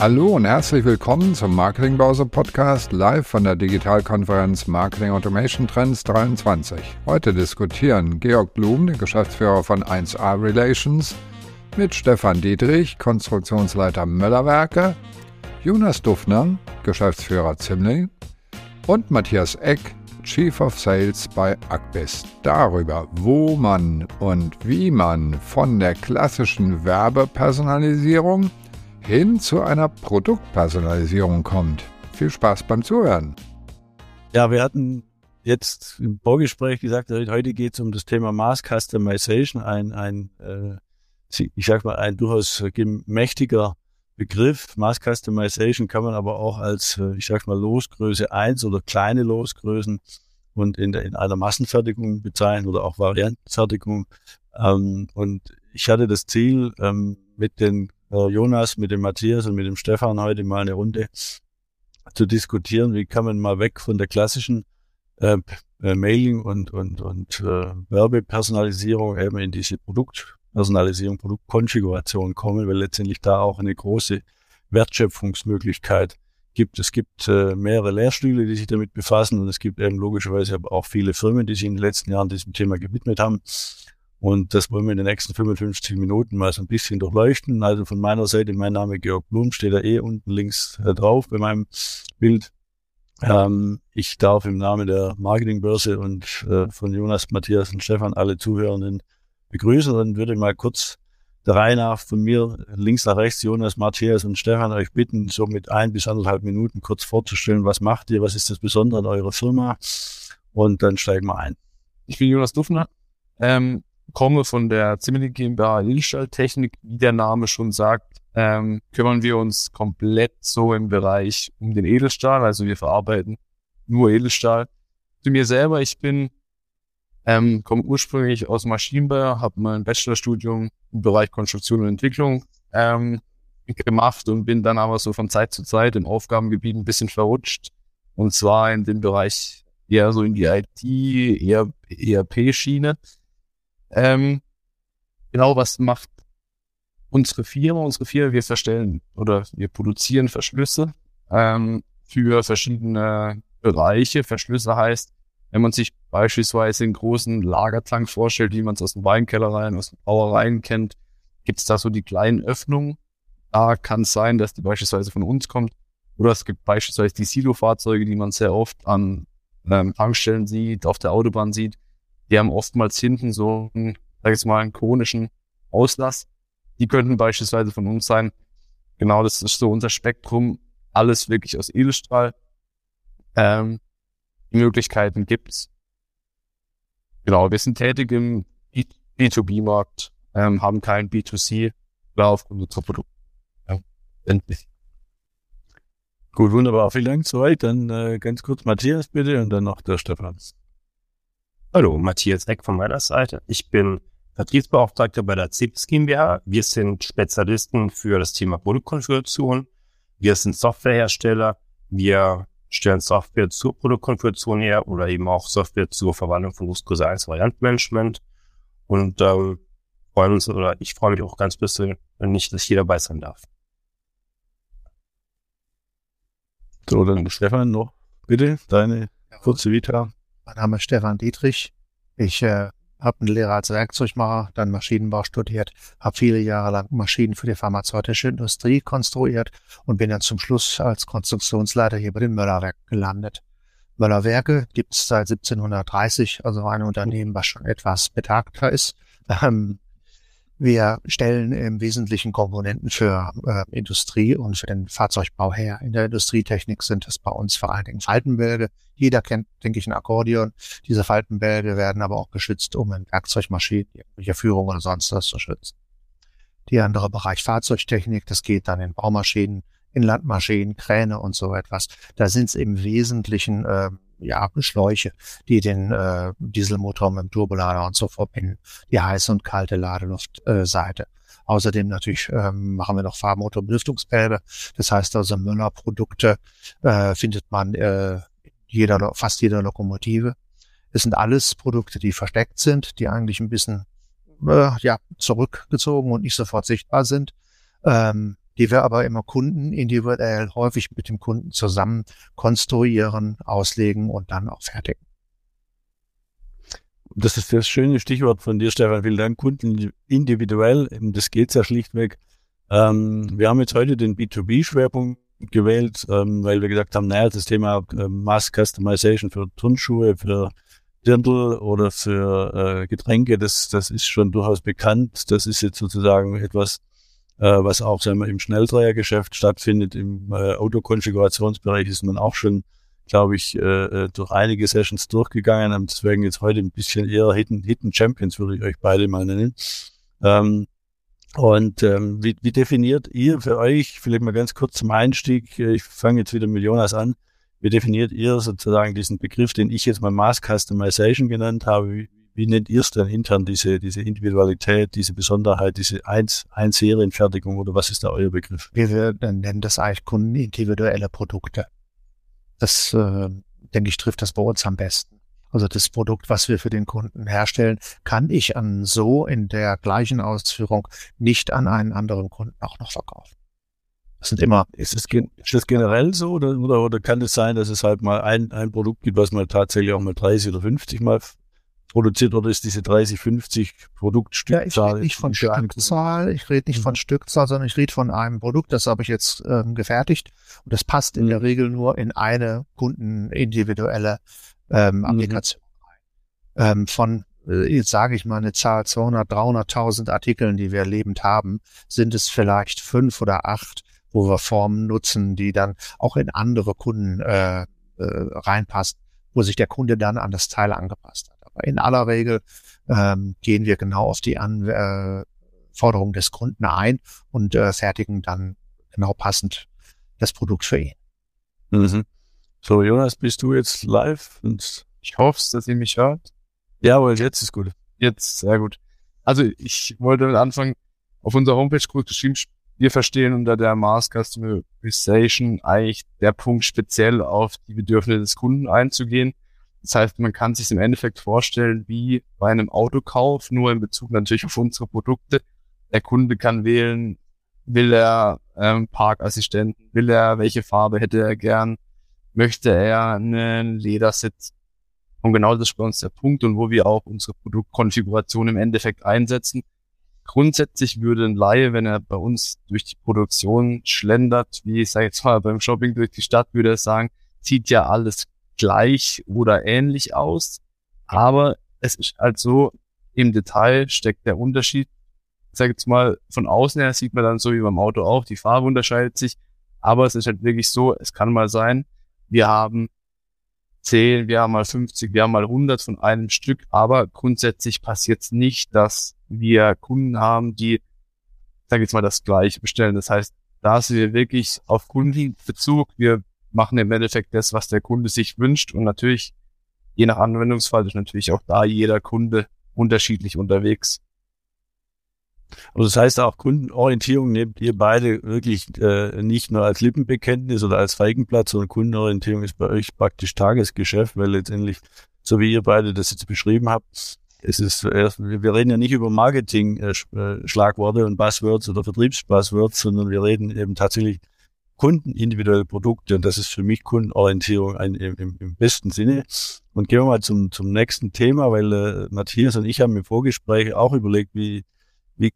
Hallo und herzlich willkommen zum Marketingbörse Podcast live von der Digitalkonferenz Marketing Automation Trends 23. Heute diskutieren Georg Blum, der Geschäftsführer von 1A Relations, mit Stefan Dietrich, Konstruktionsleiter Möllerwerke, Jonas Duffner, Geschäftsführer Zimling und Matthias Eck, Chief of Sales bei Akbis darüber, wo man und wie man von der klassischen Werbepersonalisierung hin zu einer Produktpersonalisierung kommt. Viel Spaß beim Zuhören. Ja, wir hatten jetzt im Vorgespräch gesagt, heute geht es um das Thema Mass Customization, ein, ein äh, ich sag mal, ein durchaus mächtiger Begriff. Mass Customization kann man aber auch als, äh, ich sag mal, Losgröße eins oder kleine Losgrößen und in, der, in einer Massenfertigung bezeichnen oder auch Variantenfertigung. Ähm, und ich hatte das Ziel, ähm, mit den Jonas, mit dem Matthias und mit dem Stefan heute mal eine Runde zu diskutieren, wie kann man mal weg von der klassischen äh, äh, Mailing und, und, und äh, Werbepersonalisierung eben in diese Produktpersonalisierung, Produktkonfiguration kommen, weil letztendlich da auch eine große Wertschöpfungsmöglichkeit gibt. Es gibt äh, mehrere Lehrstühle, die sich damit befassen und es gibt eben logischerweise aber auch viele Firmen, die sich in den letzten Jahren diesem Thema gewidmet haben. Und das wollen wir in den nächsten 55 Minuten mal so ein bisschen durchleuchten. Also von meiner Seite, mein Name Georg Blum, steht da eh unten links äh, drauf bei meinem Bild. Ähm, ich darf im Namen der Marketingbörse und äh, von Jonas, Matthias und Stefan alle Zuhörenden begrüßen und würde mal kurz der Reihe nach von mir links nach rechts, Jonas, Matthias und Stefan, euch bitten, so mit ein bis anderthalb Minuten kurz vorzustellen, was macht ihr, was ist das Besondere an eurer Firma und dann steigen wir ein. Ich bin Jonas Duffner, ähm, komme von der Zimmerlich GmbH Edelstahltechnik, wie der Name schon sagt, ähm, kümmern wir uns komplett so im Bereich um den Edelstahl, also wir verarbeiten nur Edelstahl. Zu mir selber, ich bin ähm, komme ursprünglich aus Maschinenbau, habe mein Bachelorstudium im Bereich Konstruktion und Entwicklung ähm, gemacht und bin dann aber so von Zeit zu Zeit im Aufgabengebiet ein bisschen verrutscht. Und zwar in dem Bereich eher so in die IT, ERP-Schiene. Ähm, genau, was macht unsere Firma? Unsere Firma, wir verstellen oder wir produzieren Verschlüsse ähm, für verschiedene Bereiche. Verschlüsse heißt, wenn man sich beispielsweise einen großen Lagertank vorstellt, wie man es aus den Weinkellereien, aus den Brauereien kennt, gibt es da so die kleinen Öffnungen. Da kann es sein, dass die beispielsweise von uns kommt. Oder es gibt beispielsweise die Silo-Fahrzeuge, die man sehr oft an ähm, Tankstellen sieht, auf der Autobahn sieht. Die haben oftmals hinten so einen, sag ich mal, einen konischen Auslass. Die könnten beispielsweise von uns sein. Genau, das ist so unser Spektrum. Alles wirklich aus Edelstahl. Ähm, die Möglichkeiten gibt's. Genau, wir sind tätig im B2B-Markt, ähm, haben keinen B2C Lauf unserer Produkte. Ja, endlich. Gut, wunderbar. Vielen Dank soweit. Dann äh, ganz kurz Matthias bitte und dann noch der Stefan. Hallo, Matthias Eck von meiner Seite. Ich bin Vertriebsbeauftragter bei der CIPS GmbH. Wir sind Spezialisten für das Thema Produktkonfiguration. Wir sind Softwarehersteller. Wir stellen Software zur Produktkonfiguration her oder eben auch Software zur Verwandlung von Lustgröße 1 Variantenmanagement. Und ähm, freuen uns, oder ich freue mich auch ganz bisschen, wenn nicht, dass jeder bei sein darf. So, dann Stefan noch, bitte, deine kurze Vita. Mein Name ist Stefan Dietrich. Ich äh, habe eine Lehre als Werkzeugmacher, dann Maschinenbau studiert, habe viele Jahre lang Maschinen für die pharmazeutische Industrie konstruiert und bin dann zum Schluss als Konstruktionsleiter hier bei den Möllerwerken gelandet. Möllerwerke gibt es seit 1730, also ein Unternehmen, was schon etwas betagter ist. Ähm, wir stellen im Wesentlichen Komponenten für äh, Industrie und für den Fahrzeugbau her. In der Industrietechnik sind es bei uns vor allen Dingen Faltenbälge. Jeder kennt, denke ich, ein Akkordeon. Diese Faltenbälge werden aber auch geschützt, um in Werkzeugmaschinen, irgendwelche Führung oder sonst was zu schützen. Die andere Bereich Fahrzeugtechnik, das geht dann in Baumaschinen, in Landmaschinen, Kräne und so etwas. Da sind es im Wesentlichen äh, ja, Schläuche, die den äh, Dieselmotor mit dem Turbolader und so verbinden, die heiße und kalte Ladeluftseite. Äh, Außerdem natürlich ähm, machen wir noch Fahrmotorbelüftungsbälge. Das heißt also Müller-Produkte äh, findet man äh, jeder, fast jeder Lokomotive. Es sind alles Produkte, die versteckt sind, die eigentlich ein bisschen äh, ja, zurückgezogen und nicht sofort sichtbar sind. Ähm, die wir aber immer Kunden individuell häufig mit dem Kunden zusammen konstruieren, auslegen und dann auch fertigen. Das ist das schöne Stichwort von dir, Stefan. Vielen Dank. Kunden individuell, das geht ja schlichtweg. Ähm, wir haben jetzt heute den B2B-Schwerpunkt gewählt, ähm, weil wir gesagt haben, naja, das Thema äh, Mass Customization für Turnschuhe, für Dirndl oder für äh, Getränke, das, das ist schon durchaus bekannt. Das ist jetzt sozusagen etwas, was auch sagen wir, im Schnelldrehergeschäft stattfindet. Im äh, Autokonfigurationsbereich ist man auch schon, glaube ich, äh, äh, durch einige Sessions durchgegangen. Und deswegen jetzt heute ein bisschen eher Hidden, Hidden Champions, würde ich euch beide mal nennen. Ähm, und ähm, wie, wie definiert ihr für euch, vielleicht mal ganz kurz zum Einstieg, ich fange jetzt wieder mit Jonas an, wie definiert ihr sozusagen diesen Begriff, den ich jetzt mal Mass Customization genannt habe? Wie, wie nennt ihr es denn intern, diese, diese Individualität, diese Besonderheit, diese Eins, Eins-Serienfertigung oder was ist da euer Begriff? Wir nennen das eigentlich kundenindividuelle Produkte. Das, äh, denke ich, trifft das bei uns am besten. Also das Produkt, was wir für den Kunden herstellen, kann ich an so in der gleichen Ausführung nicht an einen anderen Kunden auch noch verkaufen. Das sind immer. Ist das, ist das generell so oder, oder, oder kann es sein, dass es halt mal ein, ein Produkt gibt, was man tatsächlich auch mal 30 oder 50 mal produziert oder ist diese 30, 50 Produktstückzahl? Ja, ich rede nicht von Stückzahl, ich rede nicht von Stückzahl, sondern ich rede von einem Produkt, das habe ich jetzt ähm, gefertigt und das passt in der mhm. Regel nur in eine kundenindividuelle ähm, mhm. Applikation rein. Ähm, von, äh, jetzt sage ich mal eine Zahl, 200, 300.000 Artikeln, die wir lebend haben, sind es vielleicht fünf oder acht, wo wir Formen nutzen, die dann auch in andere Kunden äh, äh, reinpassen, wo sich der Kunde dann an das Teil angepasst hat. In aller Regel ähm, gehen wir genau auf die Anforderungen äh, des Kunden ein und äh, fertigen dann genau passend das Produkt für ihn. Mhm. So, Jonas, bist du jetzt live? Und ich hoffe, dass ihr mich hört. Jawohl, jetzt ist gut. Jetzt, sehr gut. Also ich wollte mit anfangen, auf unserer Homepage kurz geschrieben, wir verstehen unter der Mass Customization eigentlich der Punkt speziell auf die Bedürfnisse des Kunden einzugehen. Das heißt, man kann sich im Endeffekt vorstellen, wie bei einem Autokauf, nur in Bezug natürlich auf unsere Produkte. Der Kunde kann wählen, will er ähm, Parkassistenten, will er, welche Farbe hätte er gern, möchte er einen Ledersitz. Und genau das ist bei uns der Punkt und wo wir auch unsere Produktkonfiguration im Endeffekt einsetzen. Grundsätzlich würde ein Laie, wenn er bei uns durch die Produktion schlendert, wie ich sage jetzt mal beim Shopping durch die Stadt, würde er sagen, sieht ja alles gleich oder ähnlich aus. Aber es ist halt so, im Detail steckt der Unterschied. Ich sage jetzt mal, von außen her sieht man dann so wie beim Auto auch, die Farbe unterscheidet sich. Aber es ist halt wirklich so, es kann mal sein, wir haben 10, wir haben mal 50, wir haben mal 100 von einem Stück, aber grundsätzlich passiert es nicht, dass wir Kunden haben, die, sag jetzt mal, das gleiche bestellen. Das heißt, da sind wir wirklich auf Kundenbezug. Wir machen im Endeffekt das, was der Kunde sich wünscht und natürlich, je nach Anwendungsfall, ist natürlich auch da jeder Kunde unterschiedlich unterwegs. Also das heißt auch Kundenorientierung nehmt ihr beide wirklich äh, nicht nur als Lippenbekenntnis oder als Feigenblatt, sondern Kundenorientierung ist bei euch praktisch Tagesgeschäft, weil letztendlich, so wie ihr beide das jetzt beschrieben habt, es ist, äh, wir reden ja nicht über Marketing-Schlagworte äh, und Buzzwords oder Vertriebsbuzzwords, sondern wir reden eben tatsächlich kundenindividuelle Produkte und das ist für mich Kundenorientierung ein, im, im, besten Sinne. Und gehen wir mal zum, zum nächsten Thema, weil äh, Matthias und ich haben im Vorgespräch auch überlegt, wie, wie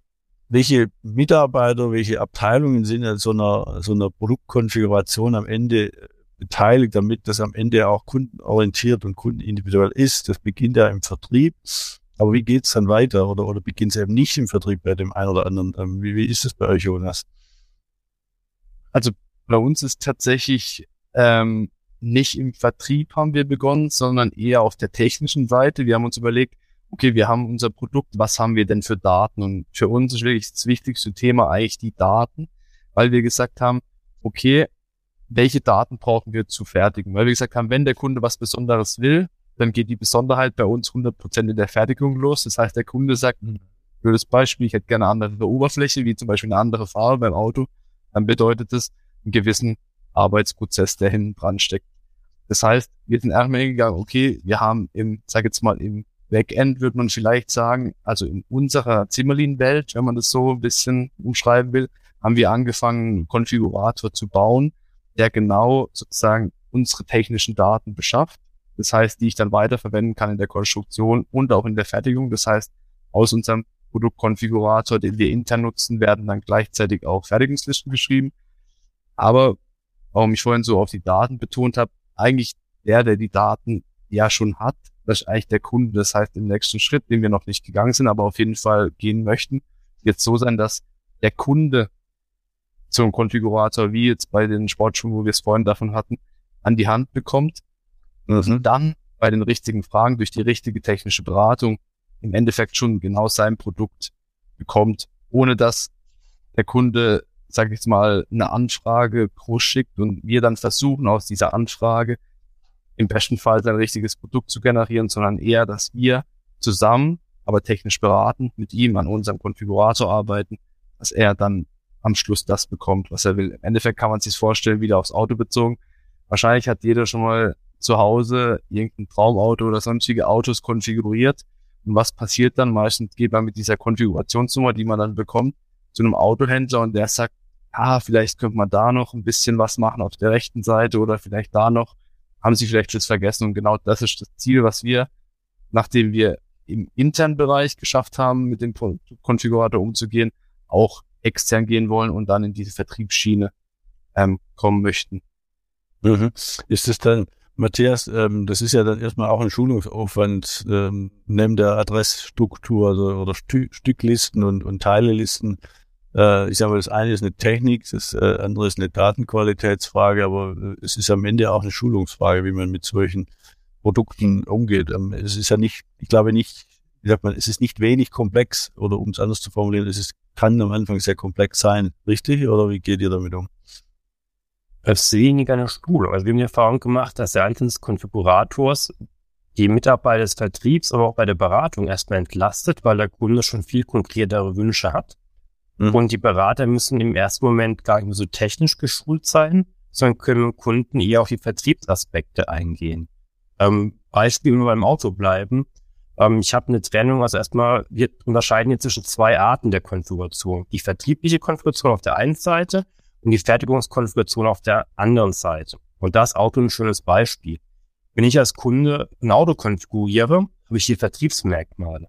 welche Mitarbeiter, welche Abteilungen sind an so einer, so einer Produktkonfiguration am Ende beteiligt, damit das am Ende auch kundenorientiert und kundenindividuell ist. Das beginnt ja im Vertrieb. Aber wie geht's dann weiter? Oder, oder beginnt es eben nicht im Vertrieb bei dem einen oder anderen? Ähm, wie, wie ist es bei euch, Jonas? Also bei uns ist tatsächlich ähm, nicht im Vertrieb haben wir begonnen, sondern eher auf der technischen Seite. Wir haben uns überlegt, okay, wir haben unser Produkt, was haben wir denn für Daten? Und für uns ist wirklich das wichtigste Thema eigentlich die Daten, weil wir gesagt haben, okay, welche Daten brauchen wir zu fertigen? Weil wir gesagt haben, wenn der Kunde was Besonderes will, dann geht die Besonderheit bei uns 100% in der Fertigung los. Das heißt, der Kunde sagt, hm, für das Beispiel, ich hätte gerne eine andere Oberfläche, wie zum Beispiel eine andere Farbe beim Auto, dann bedeutet das einen gewissen Arbeitsprozess, der hinten dran steckt. Das heißt, wir sind erstmal hingegangen, okay, wir haben im, sag jetzt mal, im Backend würde man vielleicht sagen, also in unserer Zimmerlin-Welt, wenn man das so ein bisschen umschreiben will, haben wir angefangen, einen Konfigurator zu bauen, der genau sozusagen unsere technischen Daten beschafft. Das heißt, die ich dann weiterverwenden kann in der Konstruktion und auch in der Fertigung. Das heißt, aus unserem Produktkonfigurator, den wir intern nutzen, werden dann gleichzeitig auch Fertigungslisten geschrieben. Aber warum ich vorhin so auf die Daten betont habe, eigentlich der, der die Daten ja schon hat, das ist eigentlich der Kunde. Das heißt, im nächsten Schritt, den wir noch nicht gegangen sind, aber auf jeden Fall gehen möchten, wird so sein, dass der Kunde zum Konfigurator, wie jetzt bei den Sportschuhen, wo wir es vorhin davon hatten, an die Hand bekommt mhm. und dann bei den richtigen Fragen durch die richtige technische Beratung im Endeffekt schon genau sein Produkt bekommt, ohne dass der Kunde, sage ich jetzt mal, eine Anfrage groß schickt und wir dann versuchen aus dieser Anfrage im besten Fall sein richtiges Produkt zu generieren, sondern eher, dass wir zusammen, aber technisch beraten, mit ihm an unserem Konfigurator arbeiten, dass er dann am Schluss das bekommt, was er will. Im Endeffekt kann man sich vorstellen, wieder aufs Auto bezogen. Wahrscheinlich hat jeder schon mal zu Hause irgendein Traumauto oder sonstige Autos konfiguriert. Und was passiert dann? Meistens geht man mit dieser Konfigurationsnummer, die man dann bekommt, zu einem Autohändler und der sagt, ah, vielleicht könnte man da noch ein bisschen was machen auf der rechten Seite oder vielleicht da noch. Haben sie vielleicht jetzt vergessen und genau das ist das Ziel, was wir, nachdem wir im internen Bereich geschafft haben, mit dem Konfigurator umzugehen, auch extern gehen wollen und dann in diese Vertriebsschiene ähm, kommen möchten. Mhm. Ist es dann, Matthias, ähm, das ist ja dann erstmal auch ein Schulungsaufwand ähm, neben der Adressstruktur also, oder Stü Stücklisten und, und Teilelisten. Äh, ich sage mal, das eine ist eine Technik, das äh, andere ist eine Datenqualitätsfrage, aber äh, es ist am Ende auch eine Schulungsfrage, wie man mit solchen Produkten umgeht. Ähm, es ist ja nicht, ich glaube nicht, wie sagt man, es ist nicht wenig komplex oder um es anders zu formulieren, es ist kann am Anfang sehr komplex sein, richtig? Oder wie geht ihr damit um? Es ist weniger eine Schulung. Also wir haben die Erfahrung gemacht, dass seitens des Konfigurators die Mitarbeiter des Vertriebs, aber auch bei der Beratung erstmal entlastet, weil der Kunde schon viel konkretere Wünsche hat. Mhm. Und die Berater müssen im ersten Moment gar nicht mehr so technisch geschult sein, sondern können Kunden eher auf die Vertriebsaspekte eingehen. Ähm, Beispiel, wir beim Auto bleiben. Ähm, ich habe eine Trennung, also erstmal, wir unterscheiden hier zwischen zwei Arten der Konfiguration. Die vertriebliche Konfiguration auf der einen Seite und die Fertigungskonfiguration auf der anderen Seite. Und das Auto ein schönes Beispiel. Wenn ich als Kunde ein Auto konfiguriere, habe ich die Vertriebsmerkmale.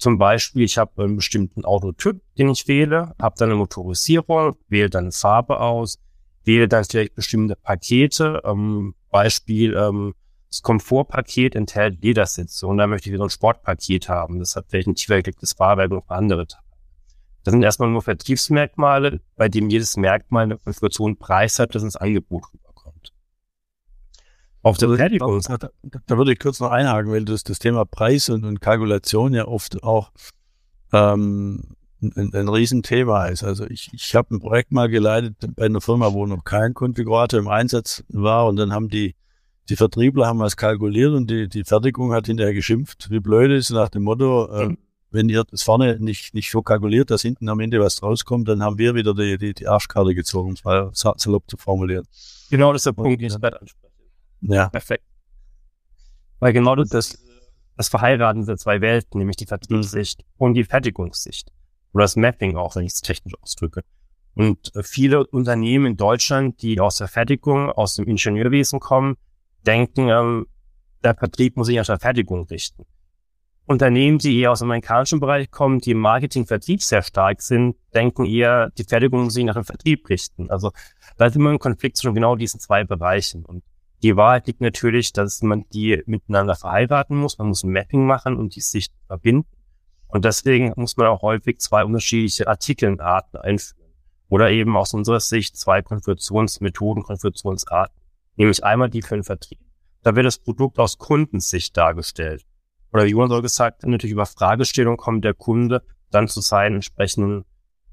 Zum Beispiel, ich habe einen bestimmten Autotyp, den ich wähle, habe dann eine Motorisierung, wähle dann eine Farbe aus, wähle dann vielleicht bestimmte Pakete. Ähm, Beispiel, ähm, das Komfortpaket enthält Ledersitze und da möchte ich wieder ein Sportpaket haben. Das hat vielleicht ein tiefer gelegtes Fahrwerk und andere Teile. Das sind erstmal nur Vertriebsmerkmale, bei dem jedes Merkmal eine Konfiguration Preis hat, das ins Angebot rüberkommt. Auf der Fertigung. Da, da, würde ich kurz noch einhaken, weil das, das Thema Preis und, und Kalkulation ja oft auch ähm, ein, ein Riesenthema ist. Also ich, ich habe ein Projekt mal geleitet bei einer Firma, wo noch kein Konfigurator im Einsatz war und dann haben die die Vertriebler haben was kalkuliert und die, die Fertigung hat hinterher geschimpft, wie blöd ist, nach dem Motto, äh, mhm. wenn ihr das vorne nicht, nicht so kalkuliert, dass hinten am Ende was rauskommt, dann haben wir wieder die, die, die Arschkarte gezogen, um es mal salopp zu formulieren. Genau, das ist der Punkt, den ich gerade anspreche. Ja. Perfekt. Weil genau das, das Verheiraten der zwei Welten, nämlich die Vertriebssicht und die Fertigungssicht. Oder das Mapping auch, wenn ich es technisch ausdrücke. Und äh, viele Unternehmen in Deutschland, die aus der Fertigung, aus dem Ingenieurwesen kommen, denken, ähm, der Vertrieb muss sich nach der Fertigung richten. Unternehmen, die eher aus dem amerikanischen Bereich kommen, die im Marketing-Vertrieb sehr stark sind, denken eher, die Fertigung muss sich nach dem Vertrieb richten. Also da ist immer ein Konflikt zwischen genau diesen zwei Bereichen. Und die Wahrheit liegt natürlich, dass man die miteinander verheiraten muss. Man muss ein Mapping machen und die sich verbinden. Und deswegen muss man auch häufig zwei unterschiedliche Artikelnarten einführen. Oder eben aus unserer Sicht zwei Konfigurationsmethoden, Konfigurationsarten nämlich einmal die für den Vertrieb. Da wird das Produkt aus Kundensicht dargestellt. Oder wie Jonas soll gesagt, natürlich über Fragestellung kommt der Kunde dann zu seinem entsprechenden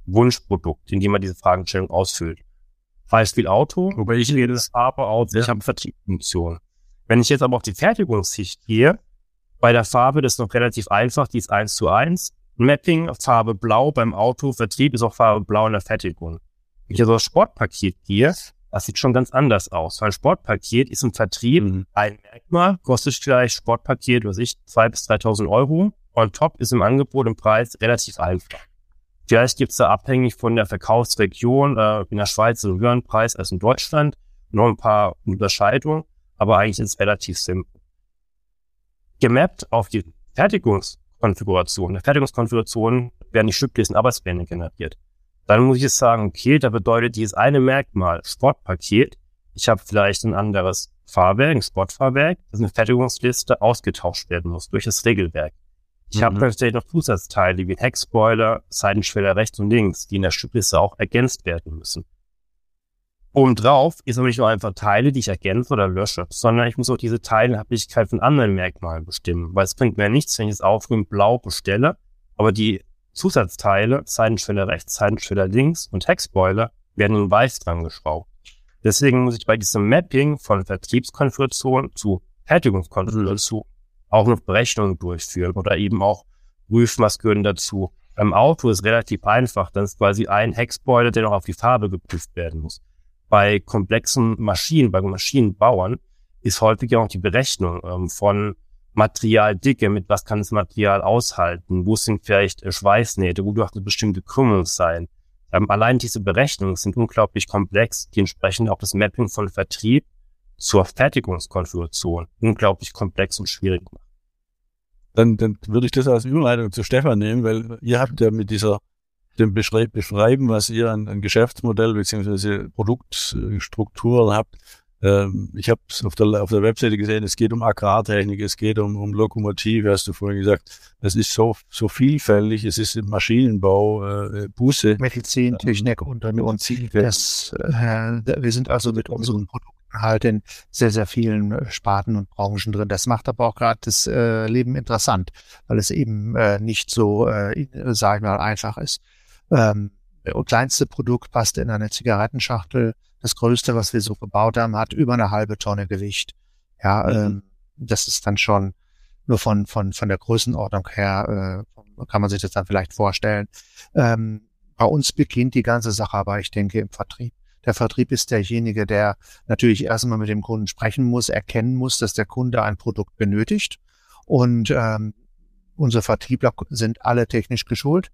Wunschprodukt, indem er diese Fragestellung ausfüllt. Beispiel Auto, wobei ich rede das aber Auto, ja. ich habe Vertriebsfunktion. Wenn ich jetzt aber auf die Fertigungssicht gehe, bei der Farbe, das ist noch relativ einfach, die ist eins zu eins. Mapping, Farbe blau beim Auto, Vertrieb ist auch Farbe blau in der Fertigung. Wenn ich also das Sportpaket gehe, das sieht schon ganz anders aus. Weil ein Sportpaket ist im Vertrieb mhm. ein Merkmal, kostet vielleicht Sportpaket, was ich, zwei bis 3.000 Euro. On top ist im Angebot im Preis relativ einfach. Vielleicht gibt es da abhängig von der Verkaufsregion äh, in der Schweiz einen höheren Preis als in Deutschland, noch ein paar Unterscheidungen, aber eigentlich ist es relativ simpel. Gemappt auf die Fertigungskonfiguration. In der Fertigungskonfiguration werden die Stücklisten Arbeitspläne generiert. Dann muss ich jetzt sagen, okay, da bedeutet dieses eine Merkmal Sportpaket, ich habe vielleicht ein anderes Fahrwerk, ein Sportfahrwerk, das eine Fertigungsliste ausgetauscht werden muss durch das Regelwerk. Ich mhm. habe natürlich noch Zusatzteile wie Heckspoiler, Seitenschweller rechts und links, die in der Stückliste auch ergänzt werden müssen. Obendrauf ist aber nicht nur einfach Teile, die ich ergänze oder lösche, sondern ich muss auch diese Teilenhaftigkeit von anderen Merkmalen bestimmen, weil es bringt mir nichts, wenn ich es aufgrün blau bestelle, aber die Zusatzteile, Seitenschweller rechts, Seitenschweller links und Heckspoiler werden in weiß dran geschraubt. Deswegen muss ich bei diesem Mapping von Vertriebskonfiguration zu Fertigungskonfiguration auch noch Berechnungen durchführen oder eben auch prüfen, was gehören dazu. Beim Auto ist relativ einfach, dann ist quasi ein Heckspoiler, der noch auf die Farbe geprüft werden muss. Bei komplexen Maschinen, bei Maschinenbauern ist häufig auch die Berechnung ähm, von Materialdicke, mit was kann das Material aushalten, wo sind vielleicht äh, Schweißnähte, wo durch eine bestimmte Krümmung sein. Ähm, allein diese Berechnungen sind unglaublich komplex, die entsprechend auch das Mapping von Vertrieb zur Fertigungskonfiguration unglaublich komplex und schwierig machen. Dann, dann würde ich das als Überleitung zu Stefan nehmen, weil ihr habt ja mit dieser dem Beschreiben, was ihr an, an Geschäftsmodell beziehungsweise Produktstrukturen habt. Ähm, ich habe es auf der, auf der Webseite gesehen, es geht um Agrartechnik, es geht um, um Lokomotive, hast du vorhin gesagt. Es ist so, so vielfältig, es ist Maschinenbau, äh, Busse. Medizintechnik und, und, und das, äh, wir sind also mit unseren Produkten halt in sehr, sehr vielen äh, Sparten und Branchen drin. Das macht aber auch gerade das äh, Leben interessant, weil es eben äh, nicht so, äh, sag ich mal, einfach ist. Ähm, das kleinste Produkt passt in eine Zigarettenschachtel. Das größte, was wir so gebaut haben, hat über eine halbe Tonne Gewicht. Ja, mhm. ähm, das ist dann schon nur von, von, von der Größenordnung her, äh, kann man sich das dann vielleicht vorstellen. Ähm, bei uns beginnt die ganze Sache aber, ich denke, im Vertrieb. Der Vertrieb ist derjenige, der natürlich erstmal mit dem Kunden sprechen muss, erkennen muss, dass der Kunde ein Produkt benötigt. Und ähm, unsere Vertriebler sind alle technisch geschult,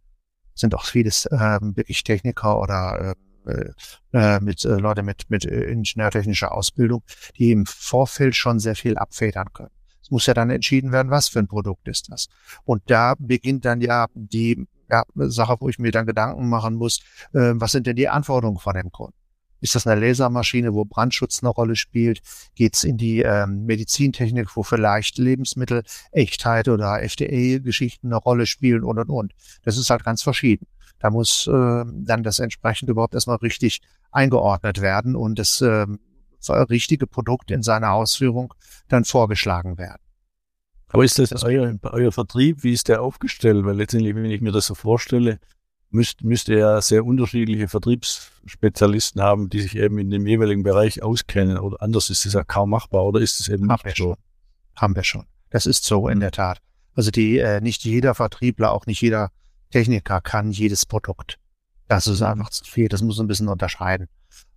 sind auch vieles ähm, wirklich Techniker oder äh, äh, mit äh, Leute mit, mit äh, ingenieurtechnischer Ausbildung, die im Vorfeld schon sehr viel abfedern können. Es muss ja dann entschieden werden, was für ein Produkt ist das. Und da beginnt dann ja die ja, Sache, wo ich mir dann Gedanken machen muss, äh, was sind denn die Anforderungen von dem Kunden? Ist das eine Lasermaschine, wo Brandschutz eine Rolle spielt? Geht es in die ähm, Medizintechnik, wo vielleicht Lebensmittel, Echtheit oder FDA-Geschichten eine Rolle spielen und und und. Das ist halt ganz verschieden. Da muss äh, dann das entsprechend überhaupt erstmal richtig eingeordnet werden und das äh, richtige Produkt in seiner Ausführung dann vorgeschlagen werden. Aber ist das euer, euer Vertrieb, wie ist der aufgestellt? Weil letztendlich, wenn ich mir das so vorstelle, müsst, müsst ihr ja sehr unterschiedliche Vertriebsspezialisten haben, die sich eben in dem jeweiligen Bereich auskennen. Oder anders ist es ja kaum machbar, oder ist es eben Haben nicht so? Schon. Haben wir schon. Das ist so in der Tat. Also die, äh, nicht jeder Vertriebler, auch nicht jeder Techniker kann jedes Produkt. Das ist einfach zu viel. Das muss ein bisschen unterscheiden.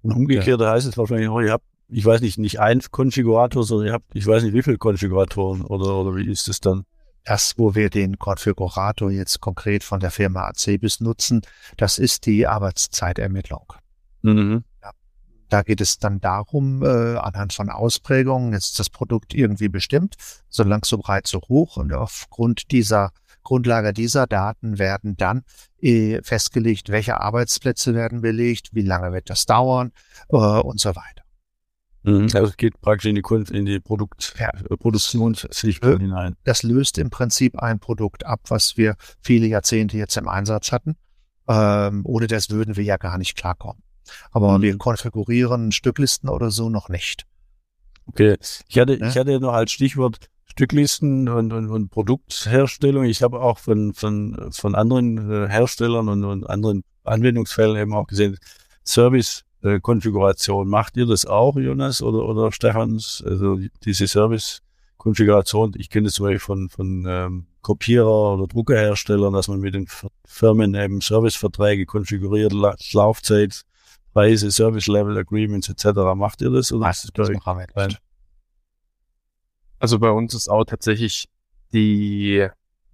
Und umgekehrt ja. heißt es wahrscheinlich auch, ihr habt, ich weiß nicht, nicht ein Konfigurator, sondern ihr habt, ich weiß nicht, wie viele Konfiguratoren oder, oder wie ist es dann? Das, wo wir den Konfigurator jetzt konkret von der Firma Acebis nutzen, das ist die Arbeitszeitermittlung. Mhm. Da geht es dann darum, äh, anhand von Ausprägungen, jetzt ist das Produkt irgendwie bestimmt, so lang, so breit, so hoch und aufgrund dieser Grundlage dieser Daten werden dann äh, festgelegt, welche Arbeitsplätze werden belegt, wie lange wird das dauern äh, und so weiter. Also es geht praktisch in die, Kunst, in die Produkt, ja. Äh, Produktionssicht hinein. Das löst im Prinzip ein Produkt ab, was wir viele Jahrzehnte jetzt im Einsatz hatten. Ähm, ohne das würden wir ja gar nicht klarkommen. Aber mhm. wir konfigurieren Stücklisten oder so noch nicht. Okay, ich hatte, ne? ich hatte noch als Stichwort Stücklisten und, und, und Produktherstellung. Ich habe auch von, von, von anderen äh, Herstellern und, und anderen Anwendungsfällen eben auch gesehen, Service äh, Konfiguration. Macht ihr das auch, Jonas oder, oder Stefans? Also diese Service-Konfiguration, ich kenne das zum Beispiel von, von ähm, Kopierer oder Druckerherstellern, dass man mit den Firmen eben Serviceverträge konfiguriert, La Laufzeit, Preise, Service Level Agreements etc. Macht ihr das? Oder das das also bei uns ist auch tatsächlich die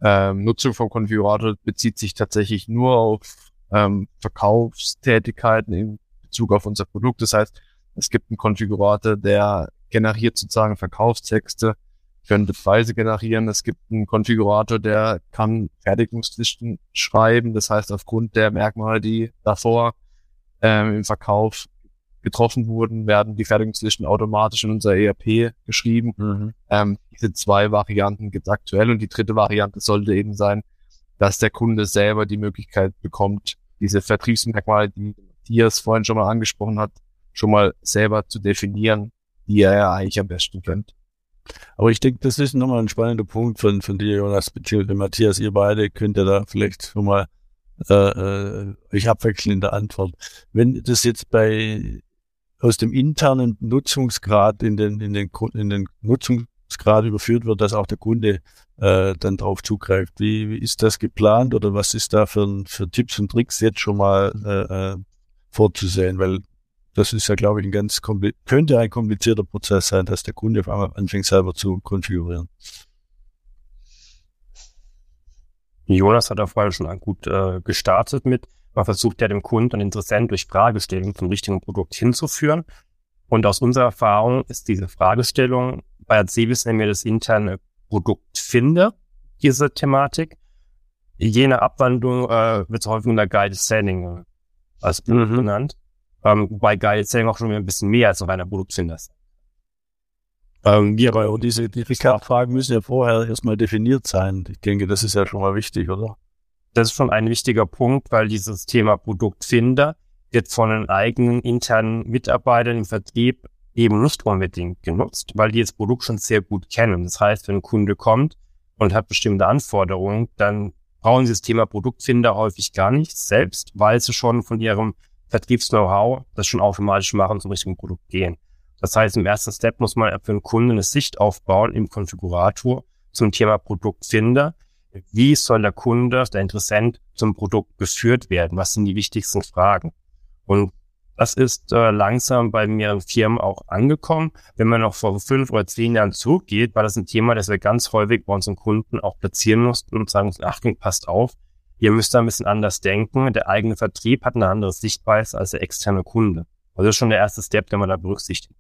ähm, Nutzung vom Konfigurator bezieht sich tatsächlich nur auf ähm, Verkaufstätigkeiten in Bezug auf unser Produkt. Das heißt, es gibt einen Konfigurator, der generiert sozusagen Verkaufstexte, könnte Preise generieren. Es gibt einen Konfigurator, der kann Fertigungslisten schreiben. Das heißt, aufgrund der Merkmale, die davor ähm, im Verkauf getroffen wurden, werden die Fertigungslisten automatisch in unser ERP geschrieben. Mhm. Ähm, diese zwei Varianten gibt es aktuell und die dritte Variante sollte eben sein, dass der Kunde selber die Möglichkeit bekommt, diese Vertriebsmerkmale, die Matthias vorhin schon mal angesprochen hat, schon mal selber zu definieren, die er ja eigentlich am besten kennt. Aber ich denke, das ist nochmal ein spannender Punkt von, von dir, Jonas, beziehungsweise Matthias. Ihr beide könnt ja da vielleicht schon mal äh, äh, ich abwechselnde Antwort. Wenn das jetzt bei aus dem internen Nutzungsgrad in den, in den, in den Nutzungsgrad überführt wird, dass auch der Kunde äh, dann drauf zugreift. Wie, wie ist das geplant oder was ist da für, für Tipps und Tricks jetzt schon mal äh, äh vorzusehen? Weil das ist ja, glaube ich, ein ganz könnte ein komplizierter Prozess sein, dass der Kunde auf einmal anfängt selber zu konfigurieren. Jonas hat auf vorher schon gut äh, gestartet mit. Man versucht ja dem Kunden und Interessenten durch Fragestellungen zum richtigen Produkt hinzuführen. Und aus unserer Erfahrung ist diese Fragestellung, bei Azebis nennen wir das interne Produktfinder, diese Thematik. Jene Abwandlung äh, wird häufig unter Guided Selling als mhm. genannt. Ähm, wobei Guided Selling auch schon ein bisschen mehr als ein reiner Produktfinder ist. Ähm, wir aber und diese, diese Fragen müssen ja vorher erstmal definiert sein. Ich denke, das ist ja schon mal wichtig, oder? Das ist schon ein wichtiger Punkt, weil dieses Thema Produktfinder wird von den eigenen internen Mitarbeitern im Vertrieb eben nicht unbedingt genutzt, weil die das Produkt schon sehr gut kennen. Das heißt, wenn ein Kunde kommt und hat bestimmte Anforderungen, dann brauchen sie das Thema Produktfinder häufig gar nicht selbst, weil sie schon von ihrem Vertriebs-Know-how das schon automatisch machen, zum richtigen Produkt gehen. Das heißt, im ersten Step muss man für den Kunden eine Sicht aufbauen im Konfigurator zum Thema Produktfinder. Wie soll der Kunde, der Interessent zum Produkt geführt werden? Was sind die wichtigsten Fragen? Und das ist äh, langsam bei mehreren Firmen auch angekommen. Wenn man noch vor fünf oder zehn Jahren zurückgeht, war das ein Thema, das wir ganz häufig bei unseren Kunden auch platzieren mussten und sagen, Achtung, passt auf, ihr müsst da ein bisschen anders denken. Der eigene Vertrieb hat eine andere Sichtweise als der externe Kunde. Also das ist schon der erste Step, den man da berücksichtigt.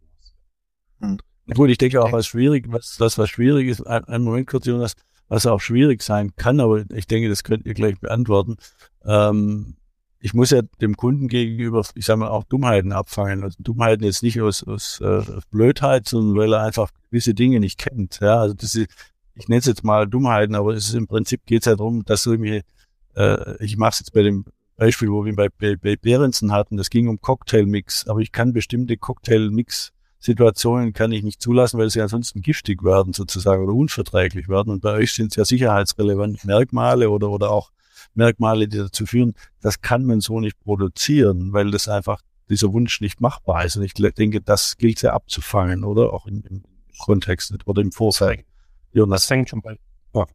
Hm. Gut, ich denke auch, was schwierig, was, das, was schwierig ist, ein, ein Moment kurz, Jonas, was auch schwierig sein kann, aber ich denke, das könnt ihr gleich beantworten. Ähm, ich muss ja dem Kunden gegenüber, ich sage mal, auch Dummheiten abfangen. Also Dummheiten jetzt nicht aus, aus äh, Blödheit, sondern weil er einfach gewisse Dinge nicht kennt. Ja, also das ist, ich nenne es jetzt mal Dummheiten, aber es ist im Prinzip geht es ja darum, dass irgendwie, äh, ich mache es jetzt bei dem Beispiel, wo wir bei, bei, bei Behrensen hatten, das ging um Cocktailmix, aber ich kann bestimmte Cocktailmix Situationen kann ich nicht zulassen, weil sie ansonsten giftig werden sozusagen oder unverträglich werden. Und bei euch sind es ja sicherheitsrelevante Merkmale oder, oder auch Merkmale, die dazu führen, das kann man so nicht produzieren, weil das einfach dieser Wunsch nicht machbar ist. Und ich denke, das gilt ja abzufangen, oder? Auch im, im Kontext oder im Vorfeld. Jonas. Das fängt schon bei. Ja.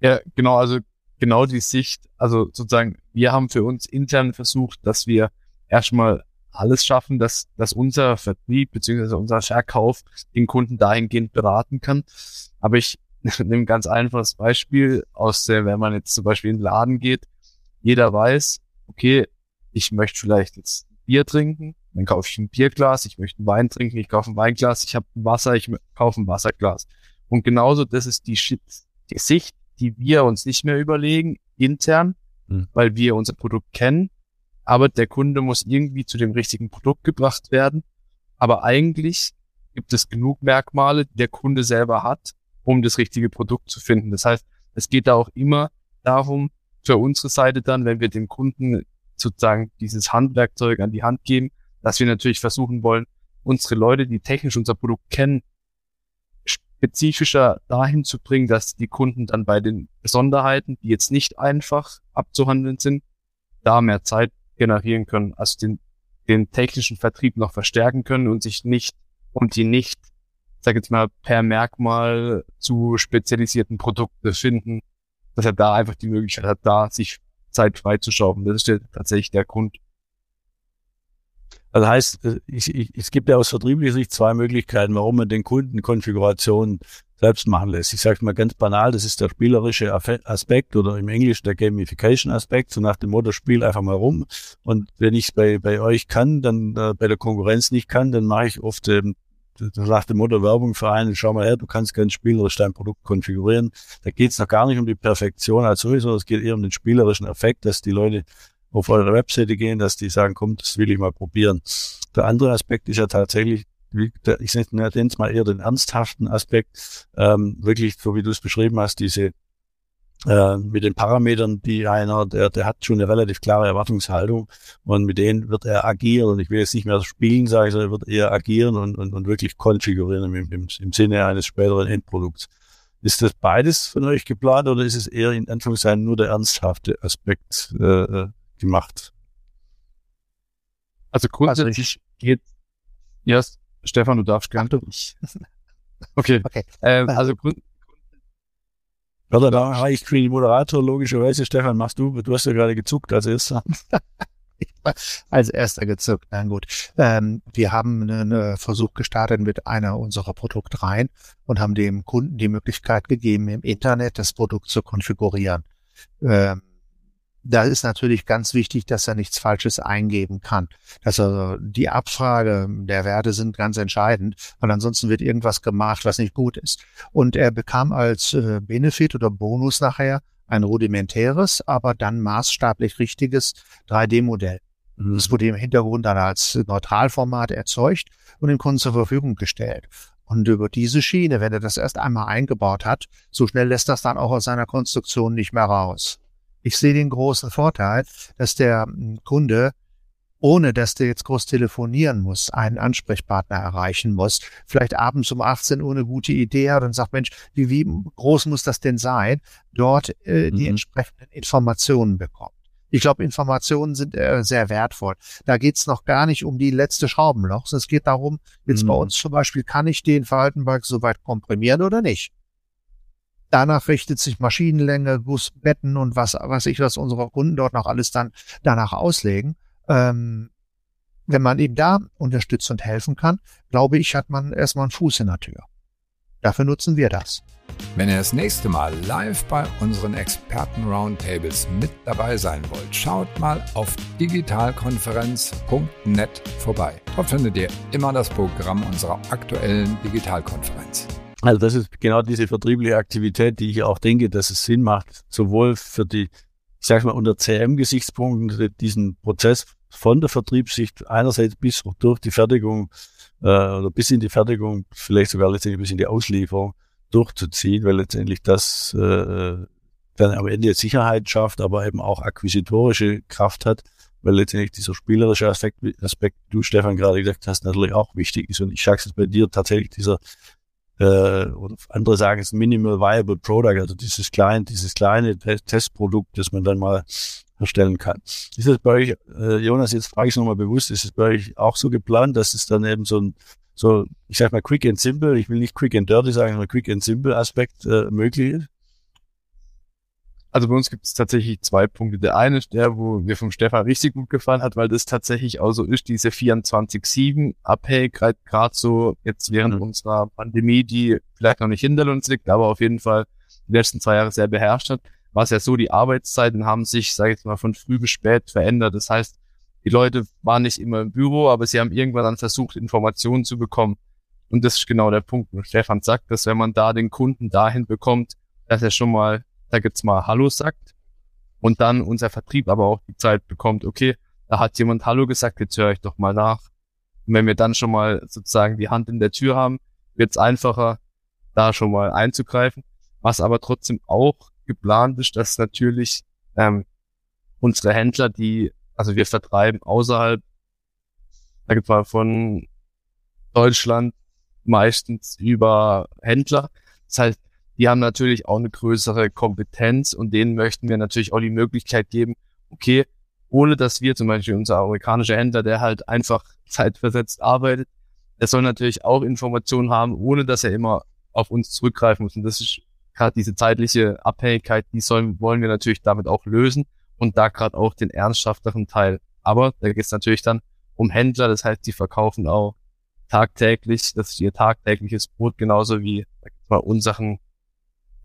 ja, genau, also genau die Sicht, also sozusagen, wir haben für uns intern versucht, dass wir erstmal alles schaffen, dass, dass unser Vertrieb beziehungsweise unser Verkauf den Kunden dahingehend beraten kann. Aber ich nehme ein ganz einfaches Beispiel aus der, wenn man jetzt zum Beispiel in den Laden geht, jeder weiß, okay, ich möchte vielleicht jetzt Bier trinken, dann kaufe ich ein Bierglas, ich möchte einen Wein trinken, ich kaufe ein Weinglas, ich habe Wasser, ich kaufe ein Wasserglas. Und genauso, das ist die, die Sicht, die wir uns nicht mehr überlegen, intern, mhm. weil wir unser Produkt kennen aber der Kunde muss irgendwie zu dem richtigen Produkt gebracht werden. Aber eigentlich gibt es genug Merkmale, die der Kunde selber hat, um das richtige Produkt zu finden. Das heißt, es geht da auch immer darum, für unsere Seite dann, wenn wir dem Kunden sozusagen dieses Handwerkzeug an die Hand geben, dass wir natürlich versuchen wollen, unsere Leute, die technisch unser Produkt kennen, spezifischer dahin zu bringen, dass die Kunden dann bei den Besonderheiten, die jetzt nicht einfach abzuhandeln sind, da mehr Zeit generieren können, also den, den technischen Vertrieb noch verstärken können und sich nicht und die nicht, sag jetzt mal, per Merkmal zu spezialisierten Produkten finden, dass er da einfach die Möglichkeit hat, da sich Zeit freizuschaufen. Das ist tatsächlich der Grund. Das heißt, ich, ich, es gibt ja aus vertrieblicher Sicht zwei Möglichkeiten, warum man den Kunden Konfiguration selbst machen lässt. Ich sage mal ganz banal, das ist der spielerische Aspekt oder im Englischen der Gamification-Aspekt, so nach dem Motto, spiel einfach mal rum. Und wenn ich bei, bei euch kann, dann äh, bei der Konkurrenz nicht kann, dann mache ich oft ähm, nach dem Motto Werbung für einen, schau mal her, du kannst ganz spielerisch dein Produkt konfigurieren. Da geht es noch gar nicht um die Perfektion als sowieso, es geht eher um den spielerischen Effekt, dass die Leute auf eure Webseite gehen, dass die sagen, komm, das will ich mal probieren. Der andere Aspekt ist ja tatsächlich, ich nenne es mal eher den ernsthaften Aspekt, ähm, wirklich, so wie du es beschrieben hast, diese äh, mit den Parametern, die einer, der, der hat schon eine relativ klare Erwartungshaltung und mit denen wird er agieren und ich will jetzt nicht mehr spielen, sage ich, sondern wird eher agieren und, und, und wirklich konfigurieren im, im, im Sinne eines späteren Endprodukts. Ist das beides von euch geplant oder ist es eher in Anführungszeichen nur der ernsthafte Aspekt äh, äh gemacht? Also grundsätzlich also geht, ja, Stefan, du darfst gerne. Okay. okay. Ähm, also grund oder da war ich den Moderator, logischerweise. Stefan, machst du, du hast ja gerade gezuckt als erster. als erster gezuckt, na gut. Ähm, wir haben einen Versuch gestartet mit einer unserer Produktreihen und haben dem Kunden die Möglichkeit gegeben, im Internet das Produkt zu konfigurieren. Ähm, da ist natürlich ganz wichtig, dass er nichts Falsches eingeben kann. Dass er die Abfrage der Werte sind ganz entscheidend, weil ansonsten wird irgendwas gemacht, was nicht gut ist. Und er bekam als äh, Benefit oder Bonus nachher ein rudimentäres, aber dann maßstablich richtiges 3D-Modell. Mhm. Das wurde im Hintergrund dann als Neutralformat erzeugt und dem Kunden zur Verfügung gestellt. Und über diese Schiene, wenn er das erst einmal eingebaut hat, so schnell lässt das dann auch aus seiner Konstruktion nicht mehr raus. Ich sehe den großen Vorteil, dass der hm, Kunde ohne dass der jetzt groß telefonieren muss, einen Ansprechpartner erreichen muss, vielleicht abends um 18 Uhr eine gute Idee hat und sagt, Mensch, wie, wie groß muss das denn sein, dort äh, die mhm. entsprechenden Informationen bekommt. Ich glaube, Informationen sind äh, sehr wertvoll. Da geht's noch gar nicht um die letzte Schraubenloch, sondern es geht darum, jetzt mhm. bei uns zum Beispiel, kann ich den Verhaltenbalk so weit komprimieren oder nicht? Danach richtet sich Maschinenlänge, Gussbetten und was, was ich, was unsere Kunden dort noch alles dann danach auslegen. Ähm, wenn man ihm da unterstützt und helfen kann, glaube ich, hat man erstmal einen Fuß in der Tür. Dafür nutzen wir das. Wenn ihr das nächste Mal live bei unseren Experten-Roundtables mit dabei sein wollt, schaut mal auf digitalkonferenz.net vorbei. Dort findet ihr immer das Programm unserer aktuellen Digitalkonferenz. Also das ist genau diese vertriebliche Aktivität, die ich auch denke, dass es Sinn macht, sowohl für die, ich sage mal, unter CM-Gesichtspunkten diesen Prozess von der Vertriebssicht einerseits bis durch die Fertigung äh, oder bis in die Fertigung, vielleicht sogar letztendlich bis in die Auslieferung durchzuziehen, weil letztendlich das äh, dann am Ende Sicherheit schafft, aber eben auch akquisitorische Kraft hat, weil letztendlich dieser spielerische Aspekt, Aspekt du Stefan gerade gesagt hast, natürlich auch wichtig ist. Und ich sage es bei dir tatsächlich dieser äh, oder andere sagen es Minimal Viable Product, also dieses kleine, dieses kleine Testprodukt, das man dann mal erstellen kann. Ist es bei euch, äh, Jonas, jetzt frage ich nochmal bewusst, ist es bei euch auch so geplant, dass es dann eben so ein, so, ich sag mal quick and simple, ich will nicht quick and dirty sagen, sondern quick and simple Aspekt äh, möglich ist? Also bei uns gibt es tatsächlich zwei Punkte. Der eine ist der, wo mir vom Stefan richtig gut gefallen hat, weil das tatsächlich auch so ist, diese 24-7 abhängig, gerade so jetzt während mhm. unserer Pandemie, die vielleicht noch nicht hinter uns liegt, aber auf jeden Fall die letzten zwei Jahre sehr beherrscht hat, war es ja so, die Arbeitszeiten haben sich, sage ich jetzt mal, von früh bis spät verändert. Das heißt, die Leute waren nicht immer im Büro, aber sie haben irgendwann dann versucht, Informationen zu bekommen. Und das ist genau der Punkt, wo Stefan sagt, dass wenn man da den Kunden dahin bekommt, dass er schon mal da gibt's mal Hallo sagt und dann unser Vertrieb aber auch die Zeit bekommt, okay, da hat jemand Hallo gesagt, jetzt höre ich doch mal nach. Und wenn wir dann schon mal sozusagen die Hand in der Tür haben, wird's einfacher, da schon mal einzugreifen. Was aber trotzdem auch geplant ist, dass natürlich ähm, unsere Händler, die, also wir vertreiben außerhalb, da gibt's mal von Deutschland meistens über Händler. Das heißt, die haben natürlich auch eine größere Kompetenz und denen möchten wir natürlich auch die Möglichkeit geben, okay, ohne dass wir zum Beispiel unser amerikanischer Händler, der halt einfach zeitversetzt arbeitet, der soll natürlich auch Informationen haben, ohne dass er immer auf uns zurückgreifen muss. Und das ist gerade diese zeitliche Abhängigkeit, die sollen, wollen wir natürlich damit auch lösen und da gerade auch den ernsthafteren Teil. Aber da geht es natürlich dann um Händler. Das heißt, die verkaufen auch tagtäglich, das ist ihr tagtägliches Brot, genauso wie bei unseren,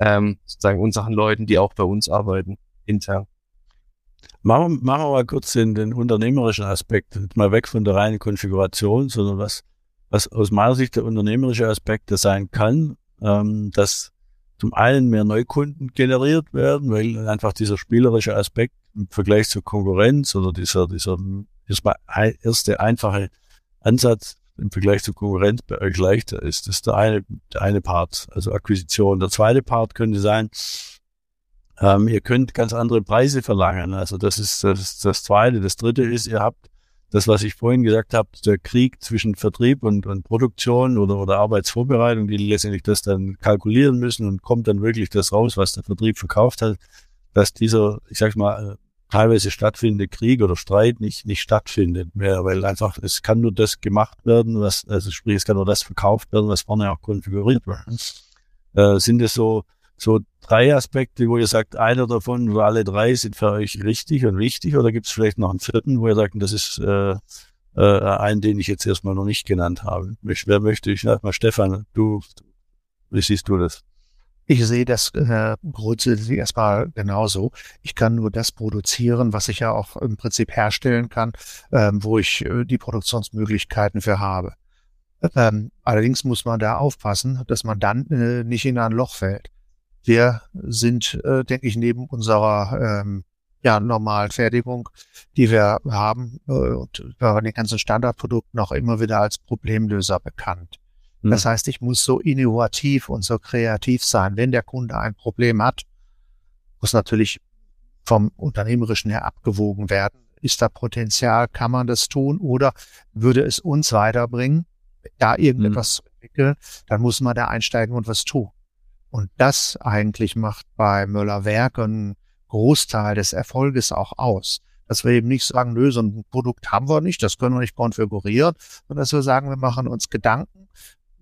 ähm, sozusagen unseren Leuten, die auch bei uns arbeiten, intern. Machen, wir, machen wir mal kurz den, den unternehmerischen Aspekt, mal weg von der reinen Konfiguration, sondern was, was aus meiner Sicht der unternehmerische Aspekt sein kann, ähm, dass zum einen mehr Neukunden generiert werden, weil einfach dieser spielerische Aspekt im Vergleich zur Konkurrenz oder dieser, dieser erste einfache Ansatz im Vergleich zur Konkurrenz bei euch leichter ist. Das ist der eine, der eine Part, also Akquisition. Der zweite Part könnte sein, ähm, ihr könnt ganz andere Preise verlangen. Also das ist das, das zweite. Das dritte ist, ihr habt das, was ich vorhin gesagt habe, der Krieg zwischen Vertrieb und, und Produktion oder, oder Arbeitsvorbereitung, die letztendlich das dann kalkulieren müssen und kommt dann wirklich das raus, was der Vertrieb verkauft hat, dass dieser, ich sag mal, teilweise stattfindende Krieg oder Streit nicht, nicht stattfindet mehr, weil einfach, es kann nur das gemacht werden, was, also sprich, es kann nur das verkauft werden, was vorne auch konfiguriert wird. Äh, sind es so, so drei Aspekte, wo ihr sagt, einer davon oder alle drei sind für euch richtig und wichtig oder gibt es vielleicht noch einen vierten, wo ihr sagt, das ist äh, äh, einen, den ich jetzt erstmal noch nicht genannt habe. Wer möchte ich? Mal Stefan, du, wie siehst du das? Ich sehe das äh, grundsätzlich erstmal genauso. Ich kann nur das produzieren, was ich ja auch im Prinzip herstellen kann, ähm, wo ich äh, die Produktionsmöglichkeiten für habe. Ähm, allerdings muss man da aufpassen, dass man dann äh, nicht in ein Loch fällt. Wir sind, äh, denke ich, neben unserer ähm, ja, normalen Fertigung, die wir haben, äh, und bei den ganzen Standardprodukten auch immer wieder als Problemlöser bekannt. Mhm. Das heißt, ich muss so innovativ und so kreativ sein. Wenn der Kunde ein Problem hat, muss natürlich vom Unternehmerischen her abgewogen werden. Ist da Potenzial? Kann man das tun? Oder würde es uns weiterbringen, da irgendetwas mhm. zu entwickeln? Dann muss man da einsteigen und was tun. Und das eigentlich macht bei Möller Werk einen Großteil des Erfolges auch aus. Dass wir eben nicht sagen, nö, so ein Produkt haben wir nicht, das können wir nicht konfigurieren, sondern dass wir sagen, wir machen uns Gedanken,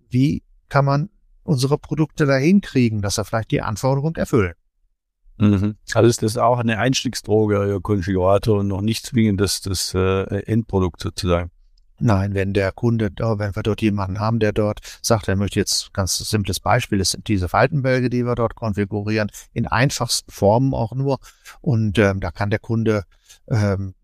wie kann man unsere Produkte dahin kriegen, dass er vielleicht die Anforderung erfüllen. Mhm. Also ist das auch eine Einstiegsdroge, euer Konfigurator und noch nicht zwingend das, das äh, Endprodukt sozusagen. Nein, wenn der Kunde, wenn wir dort jemanden haben, der dort sagt, er möchte jetzt ganz simples Beispiel, das sind diese Faltenbälge, die wir dort konfigurieren, in einfachsten Formen auch nur. Und ähm, da kann der Kunde ähm,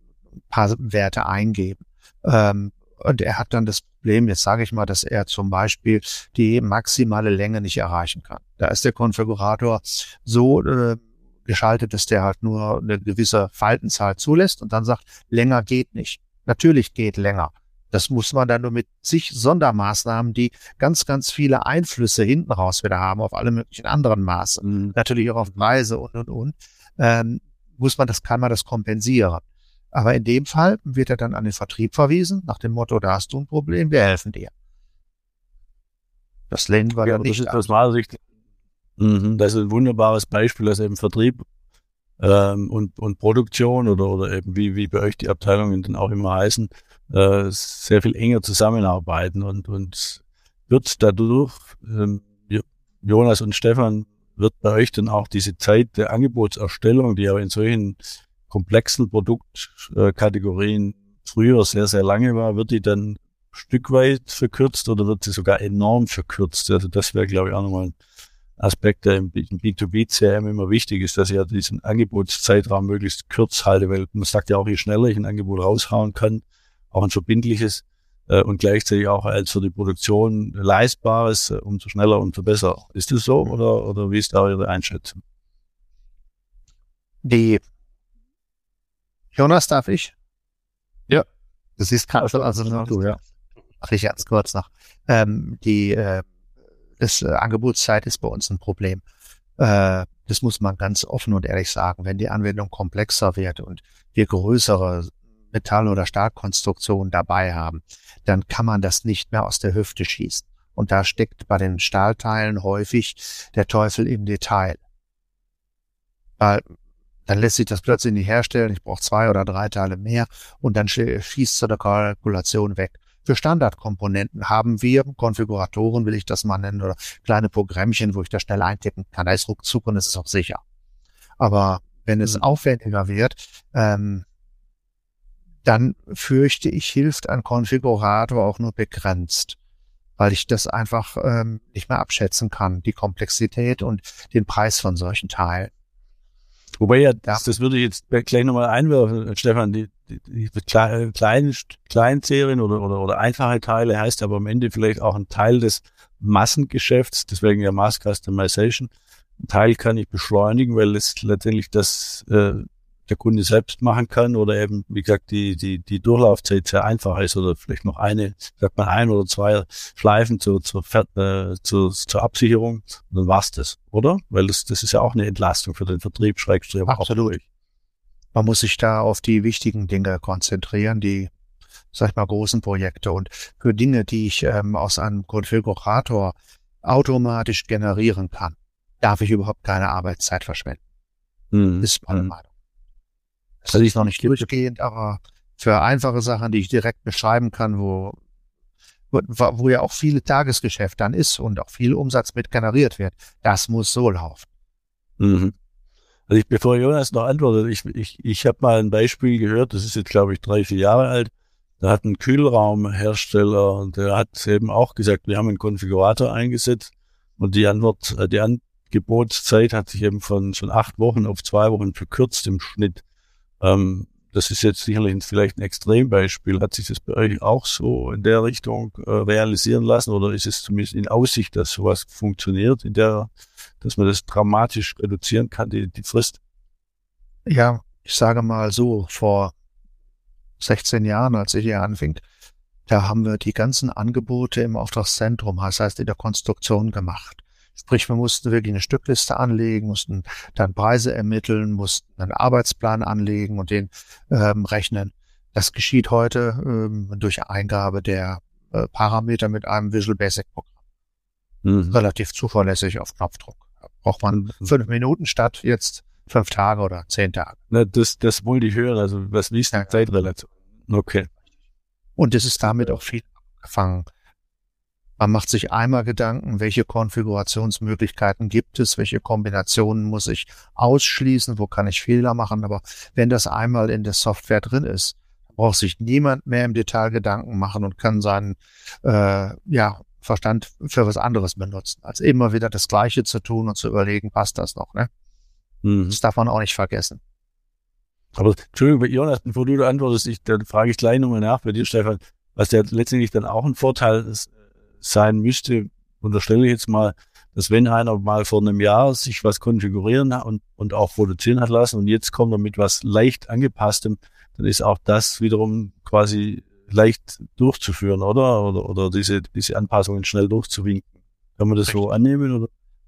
paar Werte eingeben. Ähm, und er hat dann das Problem, jetzt sage ich mal, dass er zum Beispiel die maximale Länge nicht erreichen kann. Da ist der Konfigurator so äh, geschaltet, dass der halt nur eine gewisse Faltenzahl zulässt und dann sagt, länger geht nicht. Natürlich geht länger. Das muss man dann nur mit sich Sondermaßnahmen, die ganz, ganz viele Einflüsse hinten raus wieder haben auf alle möglichen anderen Maße. Mhm. Natürlich auch auf Preise und, und, und. Ähm, muss man das, kann man das kompensieren. Aber in dem Fall wird er dann an den Vertrieb verwiesen, nach dem Motto, da hast du ein Problem, wir helfen dir. Das lehnen wir ja, dann nicht. Das ist aus meiner Sicht, mhm, das ist ein wunderbares Beispiel, dass eben Vertrieb ähm, und, und Produktion oder, oder eben wie, wie bei euch die Abteilungen dann auch immer heißen, äh, sehr viel enger zusammenarbeiten und, und wird dadurch, ähm, Jonas und Stefan, wird bei euch dann auch diese Zeit der Angebotserstellung, die aber in solchen komplexen Produktkategorien früher sehr, sehr lange war, wird die dann Stück weit verkürzt oder wird sie sogar enorm verkürzt? Also das wäre, glaube ich, auch nochmal ein Aspekt, der im B2B-CRM immer wichtig ist, dass ich ja diesen Angebotszeitraum möglichst kurz halte, weil man sagt ja auch, je schneller ich ein Angebot raushauen kann, auch ein verbindliches äh, und gleichzeitig auch als für die Produktion leistbares, äh, umso schneller, umso besser. Ist das so oder, oder wie ist da Ihre Einschätzung? Die Jonas, darf ich? Ja. Du siehst gerade schon, also noch du, ja. Mach ich ganz kurz noch. Ähm, die äh, das äh, Angebotszeit ist bei uns ein Problem. Äh, das muss man ganz offen und ehrlich sagen. Wenn die Anwendung komplexer wird und wir größere Metall- oder Stahlkonstruktionen dabei haben, dann kann man das nicht mehr aus der Hüfte schießen. Und da steckt bei den Stahlteilen häufig der Teufel im Detail. Weil dann lässt sich das plötzlich nicht herstellen. Ich brauche zwei oder drei Teile mehr und dann schießt so eine Kalkulation weg. Für Standardkomponenten haben wir Konfiguratoren, will ich das mal nennen, oder kleine Programmchen, wo ich das schnell eintippen kann. Da ist ruckzuck und es ist auch sicher. Aber wenn es mhm. aufwendiger wird, ähm, dann fürchte ich, hilft ein Konfigurator auch nur begrenzt, weil ich das einfach ähm, nicht mehr abschätzen kann, die Komplexität und den Preis von solchen Teilen. Wobei ja, das, das würde ich jetzt gleich nochmal einwerfen, Stefan, die, die, die kleinen, kleinen Serien oder, oder, oder einfache Teile heißt aber am Ende vielleicht auch ein Teil des Massengeschäfts, deswegen ja Mass Customization. Ein Teil kann ich beschleunigen, weil es letztendlich das äh, der Kunde selbst machen kann oder eben, wie gesagt, die, die, die Durchlaufzeit sehr einfach ist oder vielleicht noch eine, sagt man ein oder zwei Schleifen zur, zur, äh, zur, zur Absicherung, dann war's das, oder? Weil das, das ist ja auch eine Entlastung für den Vertrieb, Schrägstrich. Absolut. Man muss sich da auf die wichtigen Dinge konzentrieren, die, sag ich mal, großen Projekte und für Dinge, die ich ähm, aus einem Konfigurator automatisch generieren kann, darf ich überhaupt keine Arbeitszeit verschwenden. Mhm. Ist meine mhm. Meinung. Das ist noch nicht durchgehend, aber für einfache Sachen, die ich direkt beschreiben kann, wo, wo, wo ja auch viele Tagesgeschäft dann ist und auch viel Umsatz mit generiert wird, das muss so laufen. Mhm. Also ich, bevor Jonas noch antwortet, ich, ich, ich habe mal ein Beispiel gehört, das ist jetzt glaube ich drei, vier Jahre alt. Da hat ein Kühlraumhersteller, und der hat eben auch gesagt, wir haben einen Konfigurator eingesetzt und die Antwort, äh, die Angebotszeit hat sich eben von schon acht Wochen auf zwei Wochen verkürzt im Schnitt. Ähm, das ist jetzt sicherlich vielleicht ein Extrembeispiel. Hat sich das bei euch auch so in der Richtung äh, realisieren lassen oder ist es zumindest in Aussicht, dass sowas funktioniert, in der, dass man das dramatisch reduzieren kann, die, die Frist? Ja, ich sage mal so, vor 16 Jahren, als ich hier anfing, da haben wir die ganzen Angebote im Auftragszentrum, das heißt in der Konstruktion gemacht. Sprich, wir mussten wirklich eine Stückliste anlegen, mussten dann Preise ermitteln, mussten einen Arbeitsplan anlegen und den ähm, rechnen. Das geschieht heute ähm, durch Eingabe der äh, Parameter mit einem Visual Basic Programm. Mhm. Relativ zuverlässig auf Knopfdruck. Da braucht man mhm. fünf Minuten statt jetzt fünf Tage oder zehn Tage. Na, das, das wollte ich hören. Also was die ja. Zeitrelation? Okay. Und es ist damit auch viel angefangen. Man macht sich einmal Gedanken, welche Konfigurationsmöglichkeiten gibt es, welche Kombinationen muss ich ausschließen, wo kann ich Fehler machen. Aber wenn das einmal in der Software drin ist, braucht sich niemand mehr im Detail Gedanken machen und kann seinen äh, ja, Verstand für was anderes benutzen, als immer wieder das Gleiche zu tun und zu überlegen, passt das noch. Ne? Mhm. Das darf man auch nicht vergessen. Aber Entschuldigung, Jonas, bevor du antwortest, ich, dann frage ich gleich nochmal nach bei dir, Stefan, was ja letztendlich dann auch ein Vorteil ist, sein müsste, unterstelle ich jetzt mal, dass wenn einer mal vor einem Jahr sich was konfigurieren und, und auch produzieren hat lassen und jetzt kommt er mit was leicht angepasstem, dann ist auch das wiederum quasi leicht durchzuführen, oder? Oder, oder diese, diese Anpassungen schnell durchzuwinken. Kann man das Richtig. so annehmen, oder?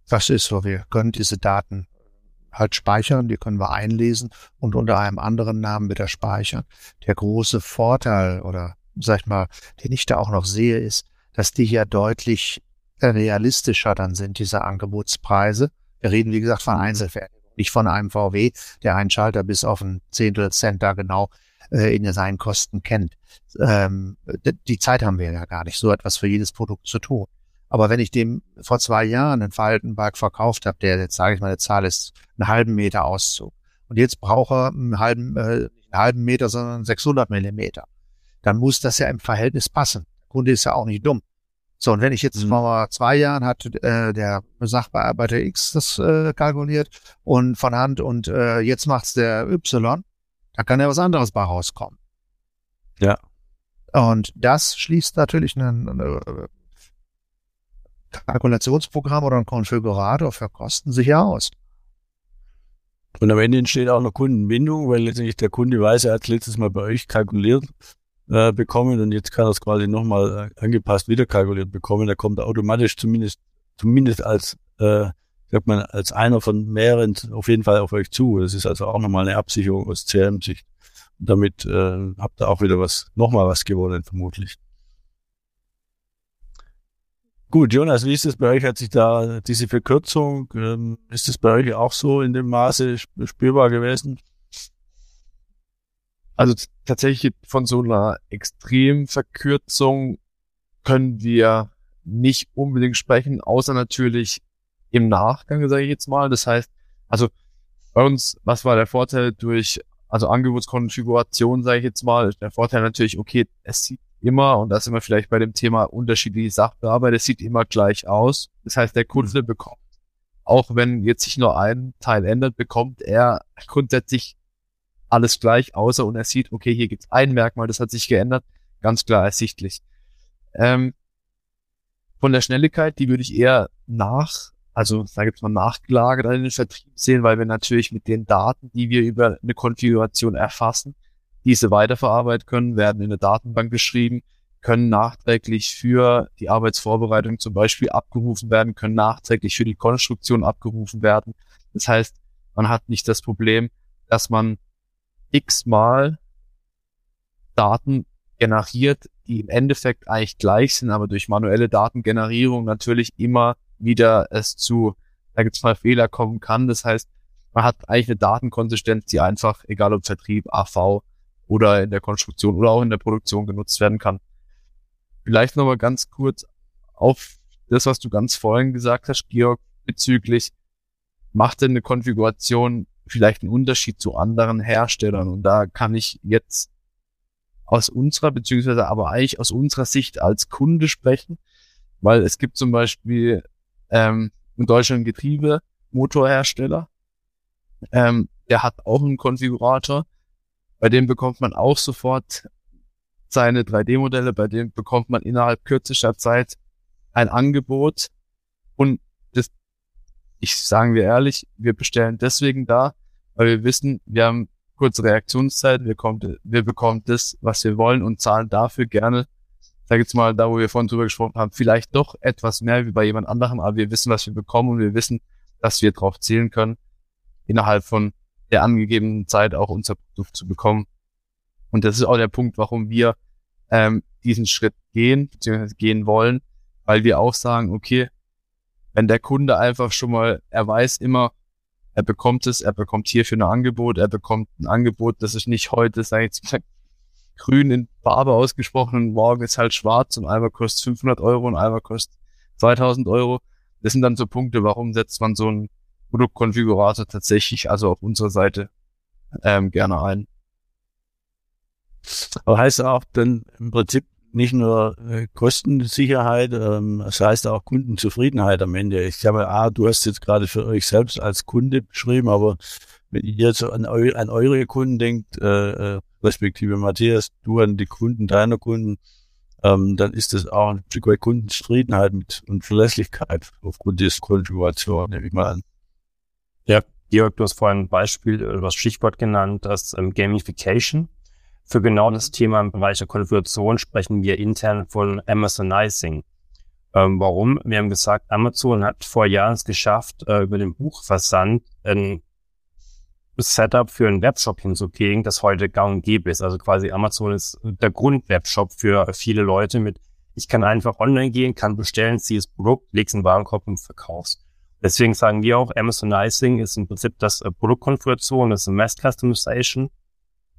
Das ist so. Wir können diese Daten halt speichern, die können wir einlesen und unter einem anderen Namen wieder speichern. Der große Vorteil oder sag ich mal, den ich da auch noch sehe, ist, dass die hier deutlich realistischer dann sind, diese Angebotspreise. Wir reden, wie gesagt, von Einzelfertigung, nicht von einem VW, der einen Schalter bis auf ein Zehntel Cent da genau äh, in seinen Kosten kennt. Ähm, die Zeit haben wir ja gar nicht, so etwas für jedes Produkt zu tun. Aber wenn ich dem vor zwei Jahren einen Verhaltenberg verkauft habe, der jetzt sage ich mal, eine Zahl ist einen halben Meter Auszug. Und jetzt braucht er einen halben, äh, einen halben Meter, sondern 600 Millimeter. Dann muss das ja im Verhältnis passen. Kunde ist ja auch nicht dumm. So, und wenn ich jetzt mhm. vor zwei Jahren hat äh, der Sachbearbeiter X das äh, kalkuliert und von Hand und äh, jetzt macht's der Y, da kann ja was anderes bei rauskommen. Ja. Und das schließt natürlich ein, ein äh, Kalkulationsprogramm oder ein Konfigurator für Kosten sicher aus. Und am Ende entsteht auch eine Kundenbindung, weil letztendlich der Kunde weiß, er hat letztes Mal bei euch kalkuliert äh, bekommen und jetzt kann er es quasi nochmal äh, angepasst wieder kalkuliert bekommen. Da kommt automatisch zumindest, zumindest als, äh, sagt man, als einer von mehreren auf jeden Fall auf euch zu. Das ist also auch nochmal eine Absicherung aus CRM-Sicht. Damit äh, habt ihr auch wieder was, nochmal was gewonnen, vermutlich. Gut, Jonas, wie ist es bei euch? Hat sich da diese Verkürzung, ähm, ist es bei euch auch so in dem Maße spürbar gewesen? Also tatsächlich von so einer Extremverkürzung können wir nicht unbedingt sprechen, außer natürlich im Nachgang, sage ich jetzt mal. Das heißt, also bei uns, was war der Vorteil durch also Angebotskonfiguration, sage ich jetzt mal, ist der Vorteil natürlich, okay, es sieht immer, und da sind wir vielleicht bei dem Thema unterschiedliche Sachbearbeiter, es sieht immer gleich aus. Das heißt, der Kunde bekommt, auch wenn jetzt sich nur ein Teil ändert, bekommt er grundsätzlich alles gleich, außer und er sieht, okay, hier gibt es ein Merkmal, das hat sich geändert, ganz klar ersichtlich. Ähm, von der Schnelligkeit, die würde ich eher nach, also sage jetzt mal nachgelagert in den Vertrieb sehen, weil wir natürlich mit den Daten, die wir über eine Konfiguration erfassen, diese weiterverarbeitet können, werden in eine Datenbank geschrieben, können nachträglich für die Arbeitsvorbereitung zum Beispiel abgerufen werden, können nachträglich für die Konstruktion abgerufen werden. Das heißt, man hat nicht das Problem, dass man x-mal Daten generiert, die im Endeffekt eigentlich gleich sind, aber durch manuelle Datengenerierung natürlich immer wieder es zu, da gibt es mal Fehler kommen kann. Das heißt, man hat eigentlich eine Datenkonsistenz, die einfach, egal ob Vertrieb, AV oder in der Konstruktion oder auch in der Produktion genutzt werden kann. Vielleicht nochmal ganz kurz auf das, was du ganz vorhin gesagt hast, Georg, bezüglich, macht denn eine Konfiguration vielleicht einen Unterschied zu anderen Herstellern? Und da kann ich jetzt aus unserer, beziehungsweise aber eigentlich aus unserer Sicht als Kunde sprechen, weil es gibt zum Beispiel ähm, in Deutschland Getriebemotorhersteller, ähm, der hat auch einen Konfigurator, bei dem bekommt man auch sofort seine 3D-Modelle, bei dem bekommt man innerhalb kürzester Zeit ein Angebot. Und das, ich sagen wir ehrlich, wir bestellen deswegen da, weil wir wissen, wir haben kurze Reaktionszeit, wir, kommt, wir bekommen das, was wir wollen und zahlen dafür gerne, sag jetzt mal, da wo wir vorhin drüber gesprochen haben, vielleicht doch etwas mehr wie bei jemand anderem, aber wir wissen, was wir bekommen und wir wissen, dass wir darauf zählen können, innerhalb von der angegebenen Zeit auch unser Produkt zu bekommen. Und das ist auch der Punkt, warum wir ähm, diesen Schritt gehen, beziehungsweise gehen wollen, weil wir auch sagen, okay, wenn der Kunde einfach schon mal, er weiß immer, er bekommt es, er bekommt hierfür ein Angebot, er bekommt ein Angebot, das ist nicht heute, sag ich jetzt grün in Farbe ausgesprochen und morgen ist halt schwarz und einmal kostet 500 Euro und einmal kostet 2000 Euro. Das sind dann so Punkte, warum setzt man so einen Produktkonfigurator tatsächlich, also auf unserer Seite, ähm, gerne ein. Aber heißt auch dann im Prinzip nicht nur äh, Kostensicherheit, ähm, das heißt auch Kundenzufriedenheit am Ende. Ich glaube, ah, du hast jetzt gerade für euch selbst als Kunde beschrieben, aber wenn ihr jetzt an, eu an eure Kunden denkt, äh, äh, respektive Matthias, du an die Kunden deiner Kunden, ähm, dann ist das auch ein Stück weit Kundenzufriedenheit mit und Verlässlichkeit aufgrund dieser Konfiguration, nehme ich mal an. Ja, Georg, du hast vorhin ein Beispiel oder das Stichwort genannt, das ähm, Gamification. Für genau das Thema im Bereich der Konfiguration sprechen wir intern von Amazonizing. Ähm, warum? Wir haben gesagt, Amazon hat vor Jahren es geschafft, äh, über den Buchversand ein Setup für einen Webshop hinzukriegen, das heute gang und gäbe ist. Also quasi Amazon ist der Grundwebshop für viele Leute mit, ich kann einfach online gehen, kann bestellen, ziehe das Produkt, leg's in den Warenkorb und verkaufst. Deswegen sagen wir auch, Amazonizing ist im Prinzip das äh, Produktkonfiguration, das ist Mass Customization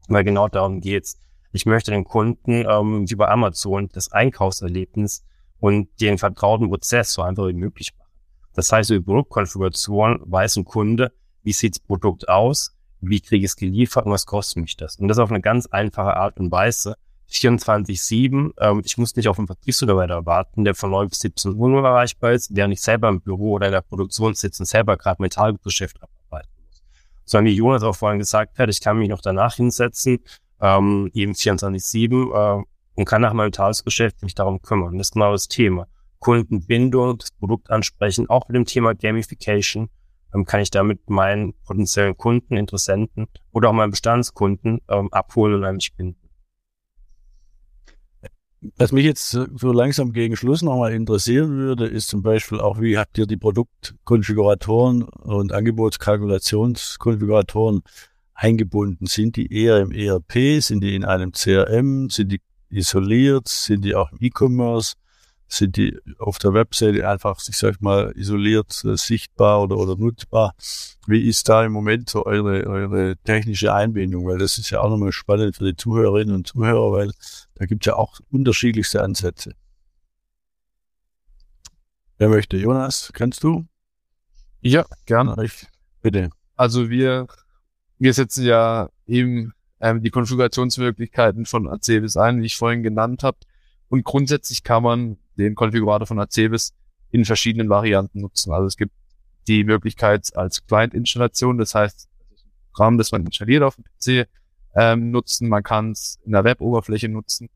weil genau darum geht's. Ich möchte den Kunden ähm, wie bei Amazon das Einkaufserlebnis und den vertrauten Prozess so einfach wie möglich machen. Das heißt, über Produktkonfiguration weiß ein Kunde, wie sieht das Produkt aus, wie kriege ich es geliefert und was kostet mich das. Und das auf eine ganz einfache Art und Weise. 24-7, ähm, ich muss nicht auf einen Vertriebsmitarbeiter warten, der von 9 bis 17 Uhr nur erreichbar ist, der nicht selber im Büro oder in der Produktion sitzt und selber gerade Metallgeschäft abarbeitet sondern wie Jonas auch vorhin gesagt hat, ich kann mich noch danach hinsetzen, ähm, eben 24-7 äh, und kann nach meinem Tagesgeschäft mich darum kümmern. Das ist genau das Thema. Kundenbindung, das Produkt ansprechen, auch mit dem Thema Gamification ähm, kann ich damit meinen potenziellen Kunden, Interessenten oder auch meinen Bestandskunden ähm, abholen und eigentlich binden. Was mich jetzt so langsam gegen Schluss nochmal interessieren würde, ist zum Beispiel auch, wie habt ihr die Produktkonfiguratoren und Angebotskalkulationskonfiguratoren eingebunden? Sind die eher im ERP? Sind die in einem CRM? Sind die isoliert? Sind die auch im E-Commerce? Sind die auf der Webseite einfach, ich sag mal, isoliert äh, sichtbar oder, oder nutzbar? Wie ist da im Moment so eure, eure technische Einbindung? Weil das ist ja auch nochmal spannend für die Zuhörerinnen und Zuhörer, weil da gibt es ja auch unterschiedlichste Ansätze. Wer möchte? Jonas, kannst du? Ja, gerne. Ich, bitte. Also wir, wir setzen ja eben ähm, die Konfigurationsmöglichkeiten von Acebis ein, wie ich vorhin genannt habe. Und grundsätzlich kann man den Konfigurator von Acebis in verschiedenen Varianten nutzen. Also es gibt die Möglichkeit als Client-Installation, das heißt, das Programm, das man installiert auf dem PC, ähm, nutzen. Man kann es in der Web-Oberfläche nutzen.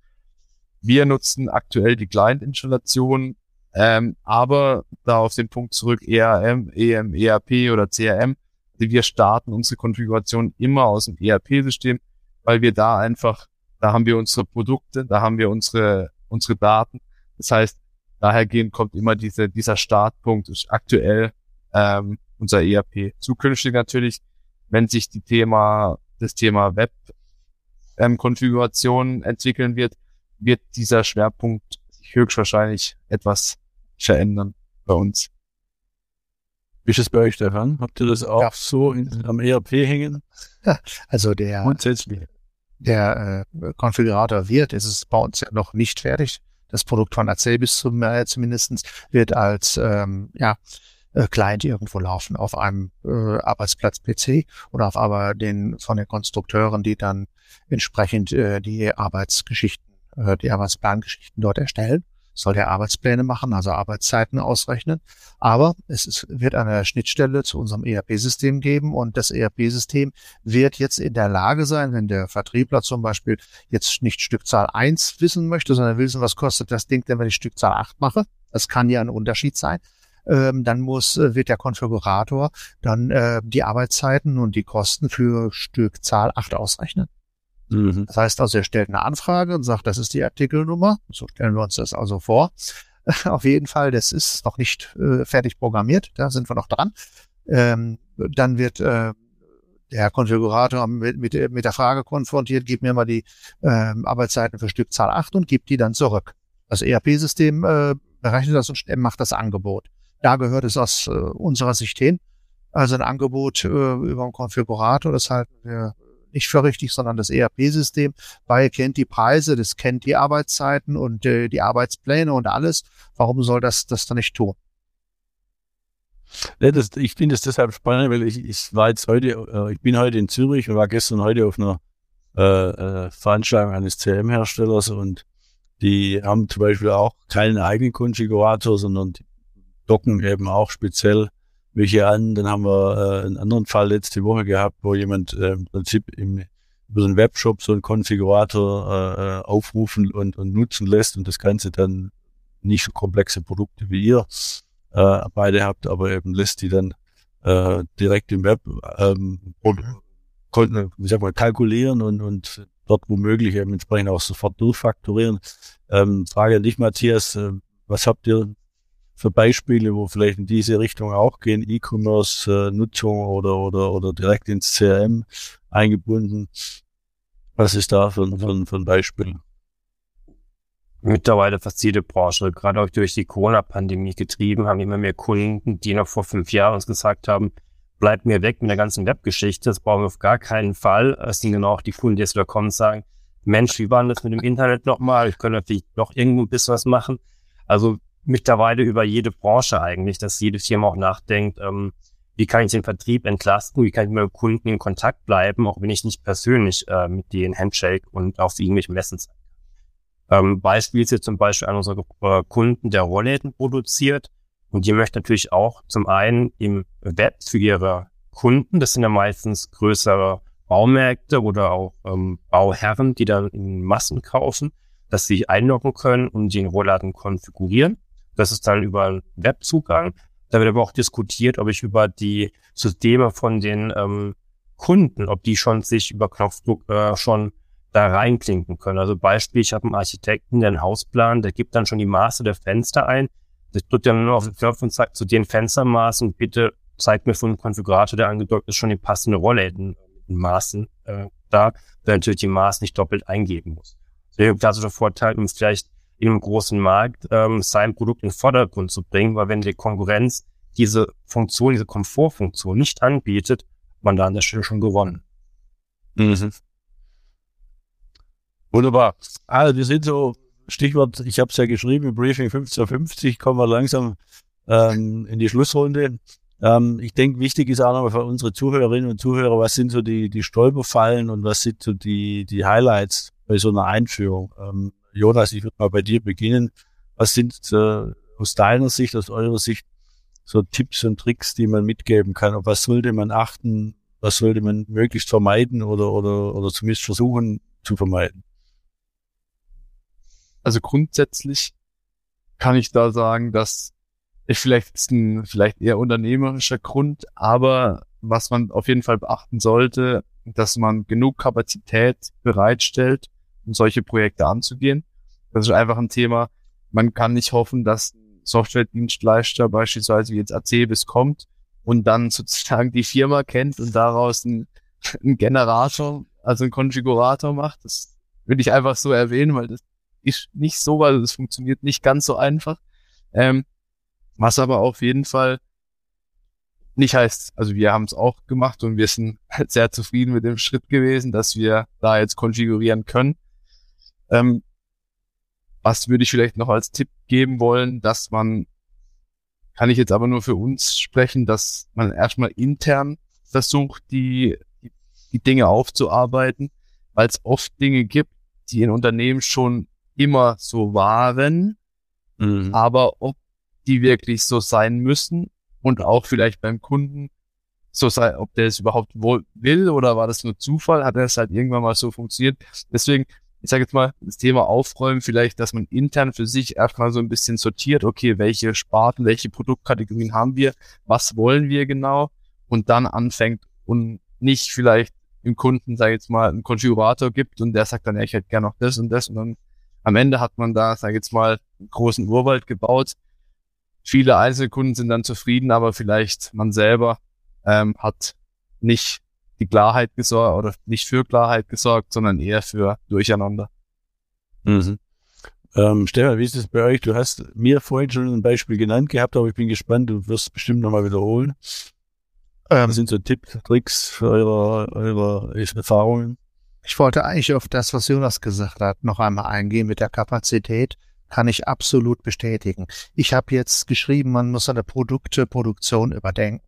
Wir nutzen aktuell die Client-Installation, ähm, aber da auf den Punkt zurück ERM, EM, ERP oder CRM, wir starten unsere Konfiguration immer aus dem ERP-System, weil wir da einfach, da haben wir unsere Produkte, da haben wir unsere, unsere Daten. Das heißt, dahergehend kommt immer diese, dieser Startpunkt, ist aktuell ähm, unser ERP. Zukünftig natürlich, wenn sich die Thema, das Thema Web-Konfiguration ähm, entwickeln wird, wird dieser Schwerpunkt sich höchstwahrscheinlich etwas verändern bei uns. Wie ist es bei euch, Stefan? Habt ihr das auch ja. so in, am ERP hängen? Ja, also der, Grundsätzlich. der äh, Konfigurator wird, ist es bei uns ja noch nicht fertig. Das Produkt von Acebis zum, äh, zumindestens wird als ähm, ja, äh, Client irgendwo laufen, auf einem äh, Arbeitsplatz-PC oder auf aber den von den Konstrukteuren, die dann entsprechend äh, die Arbeitsgeschichten, äh, die Arbeitsplangeschichten dort erstellen soll der Arbeitspläne machen, also Arbeitszeiten ausrechnen. Aber es ist, wird eine Schnittstelle zu unserem ERP-System geben und das ERP-System wird jetzt in der Lage sein, wenn der Vertriebler zum Beispiel jetzt nicht Stückzahl 1 wissen möchte, sondern will wissen, was kostet das Ding denn, wenn ich Stückzahl 8 mache. Das kann ja ein Unterschied sein. Ähm, dann muss, äh, wird der Konfigurator dann äh, die Arbeitszeiten und die Kosten für Stückzahl 8 ausrechnen. Mhm. Das heißt also, er stellt eine Anfrage und sagt, das ist die Artikelnummer. So stellen wir uns das also vor. Auf jeden Fall, das ist noch nicht äh, fertig programmiert, da sind wir noch dran. Ähm, dann wird äh, der Konfigurator mit, mit, mit der Frage konfrontiert, gib mir mal die äh, Arbeitszeiten für Stückzahl 8 und gib die dann zurück. Das ERP-System äh, berechnet das und macht das Angebot. Da gehört es aus äh, unserer Sicht hin. Also ein Angebot äh, über einen Konfigurator, das halten wir nicht für richtig, sondern das ERP-System, weil kennt die Preise, das kennt die Arbeitszeiten und äh, die Arbeitspläne und alles. Warum soll das das dann nicht tun? Ja, das, ich finde es deshalb spannend, weil ich, ich war jetzt heute, äh, ich bin heute in Zürich und war gestern heute auf einer äh, äh, Veranstaltung eines CM-Herstellers und die haben zum Beispiel auch keinen eigenen Konfigurator, sondern die docken eben auch speziell welche an. Dann haben wir äh, einen anderen Fall letzte Woche gehabt, wo jemand äh, im Prinzip im, über so einen Webshop so einen Konfigurator äh, äh, aufrufen und, und nutzen lässt und das Ganze dann nicht so komplexe Produkte wie ihr äh, beide habt, aber eben lässt die dann äh, direkt im Web ähm, konnten, wie sag mal, kalkulieren und, und dort womöglich eben entsprechend auch sofort durchfakturieren. Ähm, Frage an dich, Matthias, äh, was habt ihr für Beispiele, wo vielleicht in diese Richtung auch gehen, E-Commerce-Nutzung äh, oder, oder, oder direkt ins CRM eingebunden? Was ist da für, für, für ein Beispiel? Mittlerweile fast jede Branche, gerade auch durch die Corona-Pandemie getrieben, haben immer mehr Kunden, die noch vor fünf Jahren uns gesagt haben, bleibt mir weg mit der ganzen Webgeschichte, das brauchen wir auf gar keinen Fall. Es sind genau auch die Kunden, die jetzt wieder kommen und sagen, Mensch, wie war das mit dem Internet nochmal? Ich könnte natürlich noch irgendwo ein bisschen was machen. Also mittlerweile über jede Branche eigentlich, dass jede Firma auch nachdenkt, ähm, wie kann ich den Vertrieb entlasten, wie kann ich mit dem Kunden in Kontakt bleiben, auch wenn ich nicht persönlich äh, mit denen Handshake und auf irgendwelchen Messen kann. Ähm, Beispiel ist jetzt zum Beispiel einer unserer äh, Kunden, der Rollläden produziert und die möchte natürlich auch zum einen im Web für ihre Kunden, das sind ja meistens größere Baumärkte oder auch ähm, Bauherren, die dann in Massen kaufen, dass sie einloggen können und den Rollladen konfigurieren das ist dann über einen Webzugang. Da wird aber auch diskutiert, ob ich über die Systeme von den ähm, Kunden, ob die schon sich über Knopfdruck äh, schon da reinklinken können. Also Beispiel, ich habe einen Architekten, der einen Hausplan, der gibt dann schon die Maße der Fenster ein. Das drückt dann nur auf den Knopf und sagt zu den Fenstermaßen, bitte zeigt mir von einem Konfigurator, der angedockt ist, schon die passende Rolle in, in Maßen äh, da, der natürlich die Maß nicht doppelt eingeben muss. Deswegen da so der Vorteil, um vielleicht in einem großen Markt ähm, sein Produkt in den Vordergrund zu bringen, weil wenn die Konkurrenz diese Funktion, diese Komfortfunktion nicht anbietet, man da an der Stelle schon gewonnen. Mhm. Wunderbar. Also wir sind so, Stichwort, ich habe es ja geschrieben, Briefing 1550, kommen wir langsam ähm, in die Schlussrunde. Ähm, ich denke, wichtig ist auch nochmal für unsere Zuhörerinnen und Zuhörer, was sind so die, die Stolperfallen und was sind so die, die Highlights bei so einer Einführung? Ähm, Jonas, ich würde mal bei dir beginnen. Was sind äh, aus deiner Sicht, aus eurer Sicht so Tipps und Tricks, die man mitgeben kann? Auf was sollte man achten? Was sollte man möglichst vermeiden oder, oder, oder zumindest versuchen zu vermeiden? Also grundsätzlich kann ich da sagen, dass ich vielleicht ist ein vielleicht eher unternehmerischer Grund, aber was man auf jeden Fall beachten sollte, dass man genug Kapazität bereitstellt, um solche Projekte anzugehen. Das ist einfach ein Thema. Man kann nicht hoffen, dass Software-Dienstleister beispielsweise wie jetzt Acebis kommt und dann sozusagen die Firma kennt und daraus einen, einen Generator, also einen Konfigurator macht. Das will ich einfach so erwähnen, weil das ist nicht so, weil das funktioniert nicht ganz so einfach. Ähm, was aber auf jeden Fall nicht heißt, also wir haben es auch gemacht und wir sind sehr zufrieden mit dem Schritt gewesen, dass wir da jetzt konfigurieren können. Ähm, was würde ich vielleicht noch als Tipp geben wollen, dass man, kann ich jetzt aber nur für uns sprechen, dass man erstmal intern versucht, die, die, Dinge aufzuarbeiten, weil es oft Dinge gibt, die in Unternehmen schon immer so waren, mhm. aber ob die wirklich so sein müssen und auch vielleicht beim Kunden so sei, ob der es überhaupt wohl will oder war das nur Zufall, hat er es halt irgendwann mal so funktioniert. Deswegen, ich sage jetzt mal, das Thema Aufräumen vielleicht, dass man intern für sich erstmal so ein bisschen sortiert, okay, welche Sparten, welche Produktkategorien haben wir, was wollen wir genau und dann anfängt und nicht vielleicht im Kunden, sage ich jetzt mal, einen Konfigurator gibt und der sagt dann, ja, ich hätte gerne noch das und das und dann am Ende hat man da, sage ich jetzt mal, einen großen Urwald gebaut. Viele Einzelkunden sind dann zufrieden, aber vielleicht man selber ähm, hat nicht die Klarheit gesorgt oder nicht für Klarheit gesorgt, sondern eher für Durcheinander. Mhm. Ähm, Stefan, wie ist es bei euch? Du hast mir vorhin schon ein Beispiel genannt gehabt, aber ich bin gespannt, du wirst bestimmt nochmal wiederholen. Ähm, Was sind so Tipps, Tricks für eure, eure Erfahrungen? Ich wollte eigentlich auf das, was Jonas gesagt hat, noch einmal eingehen mit der Kapazität. Kann ich absolut bestätigen. Ich habe jetzt geschrieben, man muss eine Produkte, Produktion überdenken.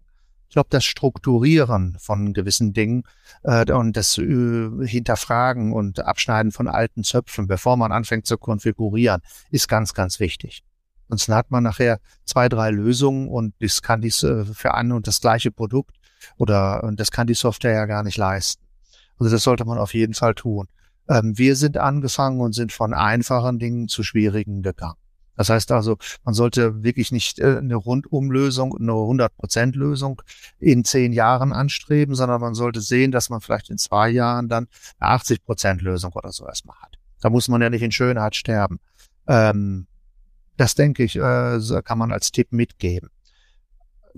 Ich glaube, das Strukturieren von gewissen Dingen äh, und das äh, Hinterfragen und Abschneiden von alten Zöpfen, bevor man anfängt zu konfigurieren, ist ganz, ganz wichtig. Sonst hat man nachher zwei, drei Lösungen und das kann dies äh, für ein und das gleiche Produkt oder und das kann die Software ja gar nicht leisten. Also das sollte man auf jeden Fall tun. Ähm, wir sind angefangen und sind von einfachen Dingen zu schwierigen gegangen. Das heißt also, man sollte wirklich nicht äh, eine Rundumlösung, eine 100%-Lösung in zehn Jahren anstreben, sondern man sollte sehen, dass man vielleicht in zwei Jahren dann eine 80%-Lösung oder so erstmal hat. Da muss man ja nicht in Schönheit sterben. Ähm, das denke ich, äh, kann man als Tipp mitgeben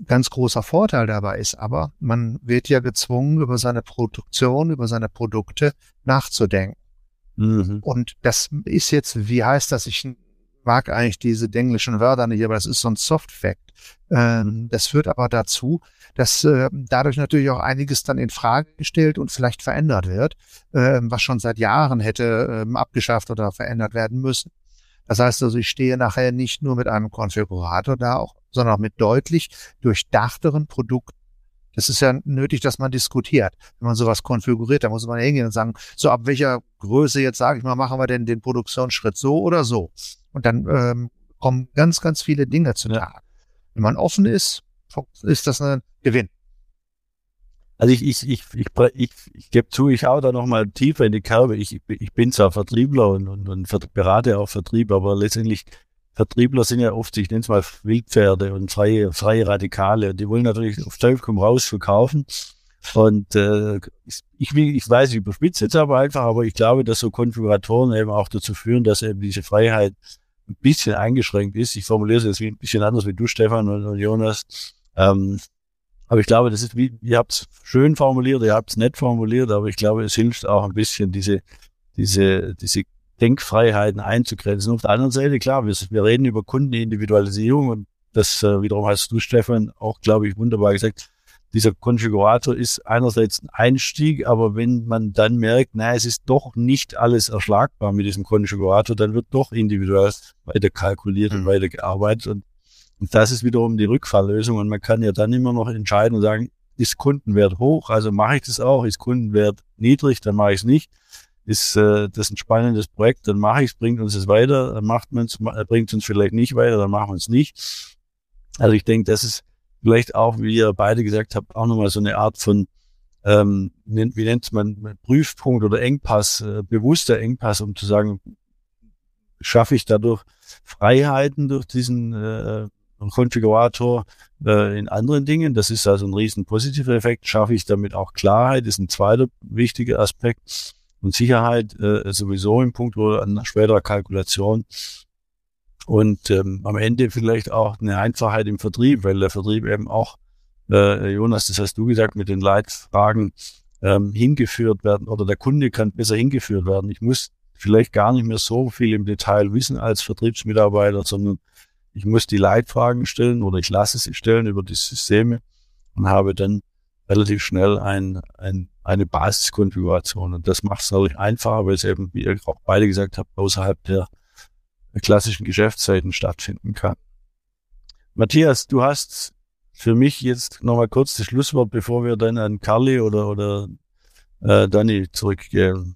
ganz großer Vorteil dabei ist aber, man wird ja gezwungen, über seine Produktion, über seine Produkte nachzudenken. Mhm. Und das ist jetzt, wie heißt das? Ich mag eigentlich diese englischen Wörter nicht, aber das ist so ein Soft Fact. Ähm, das führt aber dazu, dass äh, dadurch natürlich auch einiges dann in Frage gestellt und vielleicht verändert wird, äh, was schon seit Jahren hätte äh, abgeschafft oder verändert werden müssen. Das heißt also, ich stehe nachher nicht nur mit einem Konfigurator da, auch, sondern auch mit deutlich durchdachteren Produkten. Das ist ja nötig, dass man diskutiert. Wenn man sowas konfiguriert, dann muss man hingehen und sagen, so ab welcher Größe jetzt sage ich mal, machen wir denn den Produktionsschritt so oder so. Und dann ähm, kommen ganz, ganz viele Dinge zu Tag. Wenn man offen ist, ist das ein Gewinn. Also ich, ich, ich, ich, ich, ich gebe zu, ich hau da nochmal tiefer in die Kerbe. Ich, ich bin zwar Vertriebler und, und, und berate auch Vertrieb, aber letztendlich Vertriebler sind ja oft, ich nenne es mal Wildpferde und freie, freie Radikale. Die wollen natürlich auf Teufel komm raus verkaufen. Und äh, ich, ich weiß, ich überspitze jetzt aber einfach, aber ich glaube, dass so Konfiguratoren eben auch dazu führen, dass eben diese Freiheit ein bisschen eingeschränkt ist. Ich formuliere es jetzt wie ein bisschen anders wie du, Stefan und, und Jonas. Ähm, aber ich glaube, das ist wie, ihr habt es schön formuliert, ihr habt es nett formuliert, aber ich glaube, es hilft auch ein bisschen, diese, diese, diese Denkfreiheiten einzugrenzen. Auf der anderen Seite, klar, wir, wir reden über Kundenindividualisierung und das äh, wiederum hast du, Stefan, auch, glaube ich, wunderbar gesagt. Dieser Konfigurator ist einerseits ein Einstieg, aber wenn man dann merkt, na, es ist doch nicht alles erschlagbar mit diesem Konfigurator, dann wird doch individuell weiter kalkuliert mhm. und weiter gearbeitet. Und Und das ist wiederum die Rückfalllösung. Und man kann ja dann immer noch entscheiden und sagen, ist Kundenwert hoch, also mache ich das auch. Ist Kundenwert niedrig, dann mache ich es nicht. Ist äh, das ein spannendes Projekt, dann mache ich es, bringt uns es weiter, dann macht man es, bringt uns vielleicht nicht weiter, dann machen wir es nicht. Also ich denke, das ist vielleicht auch, wie ihr beide gesagt habt, auch nochmal so eine Art von, ähm, wie nennt man, Prüfpunkt oder Engpass, äh, bewusster Engpass, um zu sagen, schaffe ich dadurch Freiheiten durch diesen äh, Konfigurator äh, in anderen Dingen. Das ist also ein riesen positiver Effekt. Schaffe ich damit auch Klarheit, ist ein zweiter wichtiger Aspekt. Und Sicherheit äh, sowieso im Punkt wo an späterer Kalkulation. Und ähm, am Ende vielleicht auch eine Einfachheit im Vertrieb, weil der Vertrieb eben auch, äh, Jonas, das hast du gesagt, mit den Leitfragen ähm, hingeführt werden oder der Kunde kann besser hingeführt werden. Ich muss vielleicht gar nicht mehr so viel im Detail wissen als Vertriebsmitarbeiter, sondern ich muss die Leitfragen stellen oder ich lasse sie stellen über die Systeme und habe dann relativ schnell ein, ein, eine Basiskonfiguration. Und das macht es natürlich einfacher, weil es eben, wie ihr auch beide gesagt habt, außerhalb der, der klassischen Geschäftszeiten stattfinden kann. Matthias, du hast für mich jetzt nochmal kurz das Schlusswort, bevor wir dann an Carly oder, oder äh, Danny zurückgehen.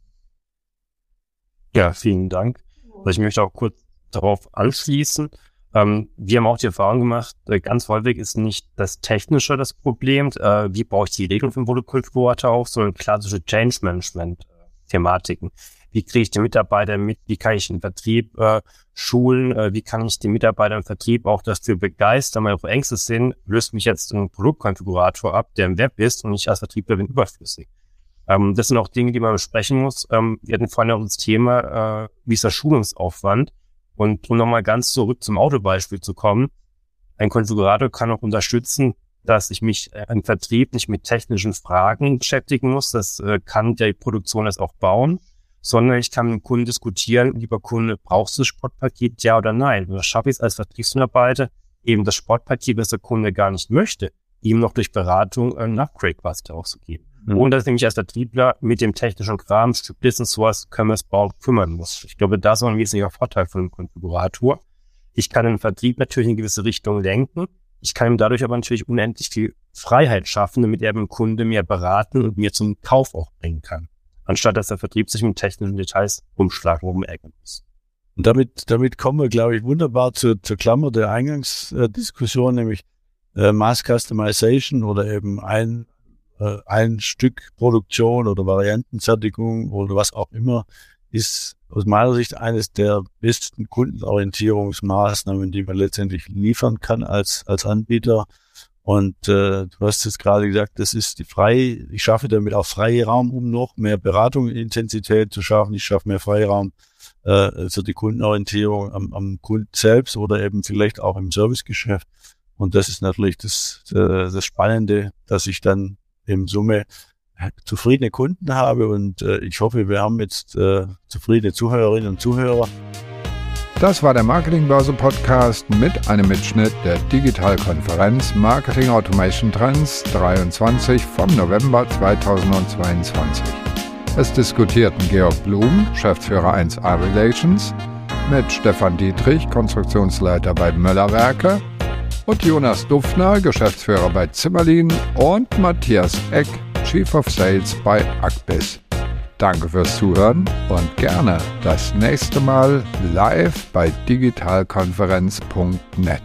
Ja, vielen Dank. Ich möchte auch kurz darauf anschließen. Ähm, wir haben auch die Erfahrung gemacht, äh, ganz häufig ist nicht das Technische das Problem, äh, wie baue ich die Regeln für Protokollquote auf, sondern klassische Change Management Thematiken. Wie kriege ich die Mitarbeiter mit? Wie kann ich den Vertrieb äh, schulen? Äh, wie kann ich die Mitarbeiter im Vertrieb auch dafür begeistern, weil auch Ängste sind, löst mich jetzt ein Produktkonfigurator ab, der im Web ist und ich als Vertriebler bin überflüssig. Ähm, das sind auch Dinge, die man besprechen muss. Ähm, wir hatten vorhin auch das Thema, äh, wie ist der Schulungsaufwand? Und um nochmal ganz zurück zum Autobeispiel zu kommen, ein Konfigurator kann auch unterstützen, dass ich mich äh, im Vertrieb nicht mit technischen Fragen beschäftigen muss. Das äh, kann die Produktion das auch bauen, sondern ich kann mit dem Kunden diskutieren, lieber Kunde, brauchst du das Sportpaket, ja oder nein? Oder schaffe ich es als Vertriebsmitarbeiter, eben das Sportpaket, was der Kunde gar nicht möchte, ihm noch durch Beratung ein Upgrade quasi darauf zu geben. Mhm. Ohne dass ich mich als Vertriebler mit dem technischen Kram, Stück Business Source, Commerce Bau kümmern muss. Ich glaube, das ist ein wesentlicher Vorteil von dem Konfigurator. Ich kann den Vertrieb natürlich in gewisse Richtung lenken. Ich kann ihm dadurch aber natürlich unendlich viel Freiheit schaffen, damit er dem Kunde mehr beraten und mir zum Kauf auch bringen kann. Anstatt dass der Vertrieb sich mit technischen Details rumschlagen, rumärgern muss. Und damit, damit kommen wir, glaube ich, wunderbar zur, zur Klammer der Eingangsdiskussion, nämlich äh, Mass Customization oder eben ein, äh, ein Stück Produktion oder Variantenfertigung oder was auch immer, ist aus meiner Sicht eines der besten Kundenorientierungsmaßnahmen, die man letztendlich liefern kann als, als Anbieter. Und äh, du hast es gerade gesagt, das ist die freie, ich schaffe damit auch Freiraum, um noch mehr Beratungsintensität zu schaffen. Ich schaffe mehr Freiraum äh, für die Kundenorientierung am, am Kunden selbst oder eben vielleicht auch im Servicegeschäft. Und das ist natürlich das, äh, das Spannende, dass ich dann in Summe zufriedene Kunden habe und äh, ich hoffe, wir haben jetzt äh, zufriedene Zuhörerinnen und Zuhörer. Das war der Marketingbörse Podcast mit einem Mitschnitt der Digitalkonferenz Marketing Automation Trends 23 vom November 2022. Es diskutierten Georg Blum, Geschäftsführer 1A Relations, mit Stefan Dietrich, Konstruktionsleiter bei Möller Werke, und Jonas Dufner, Geschäftsführer bei Zimmerlin und Matthias Eck, Chief of Sales bei Akbis. Danke fürs Zuhören und gerne das nächste Mal live bei digitalkonferenz.net.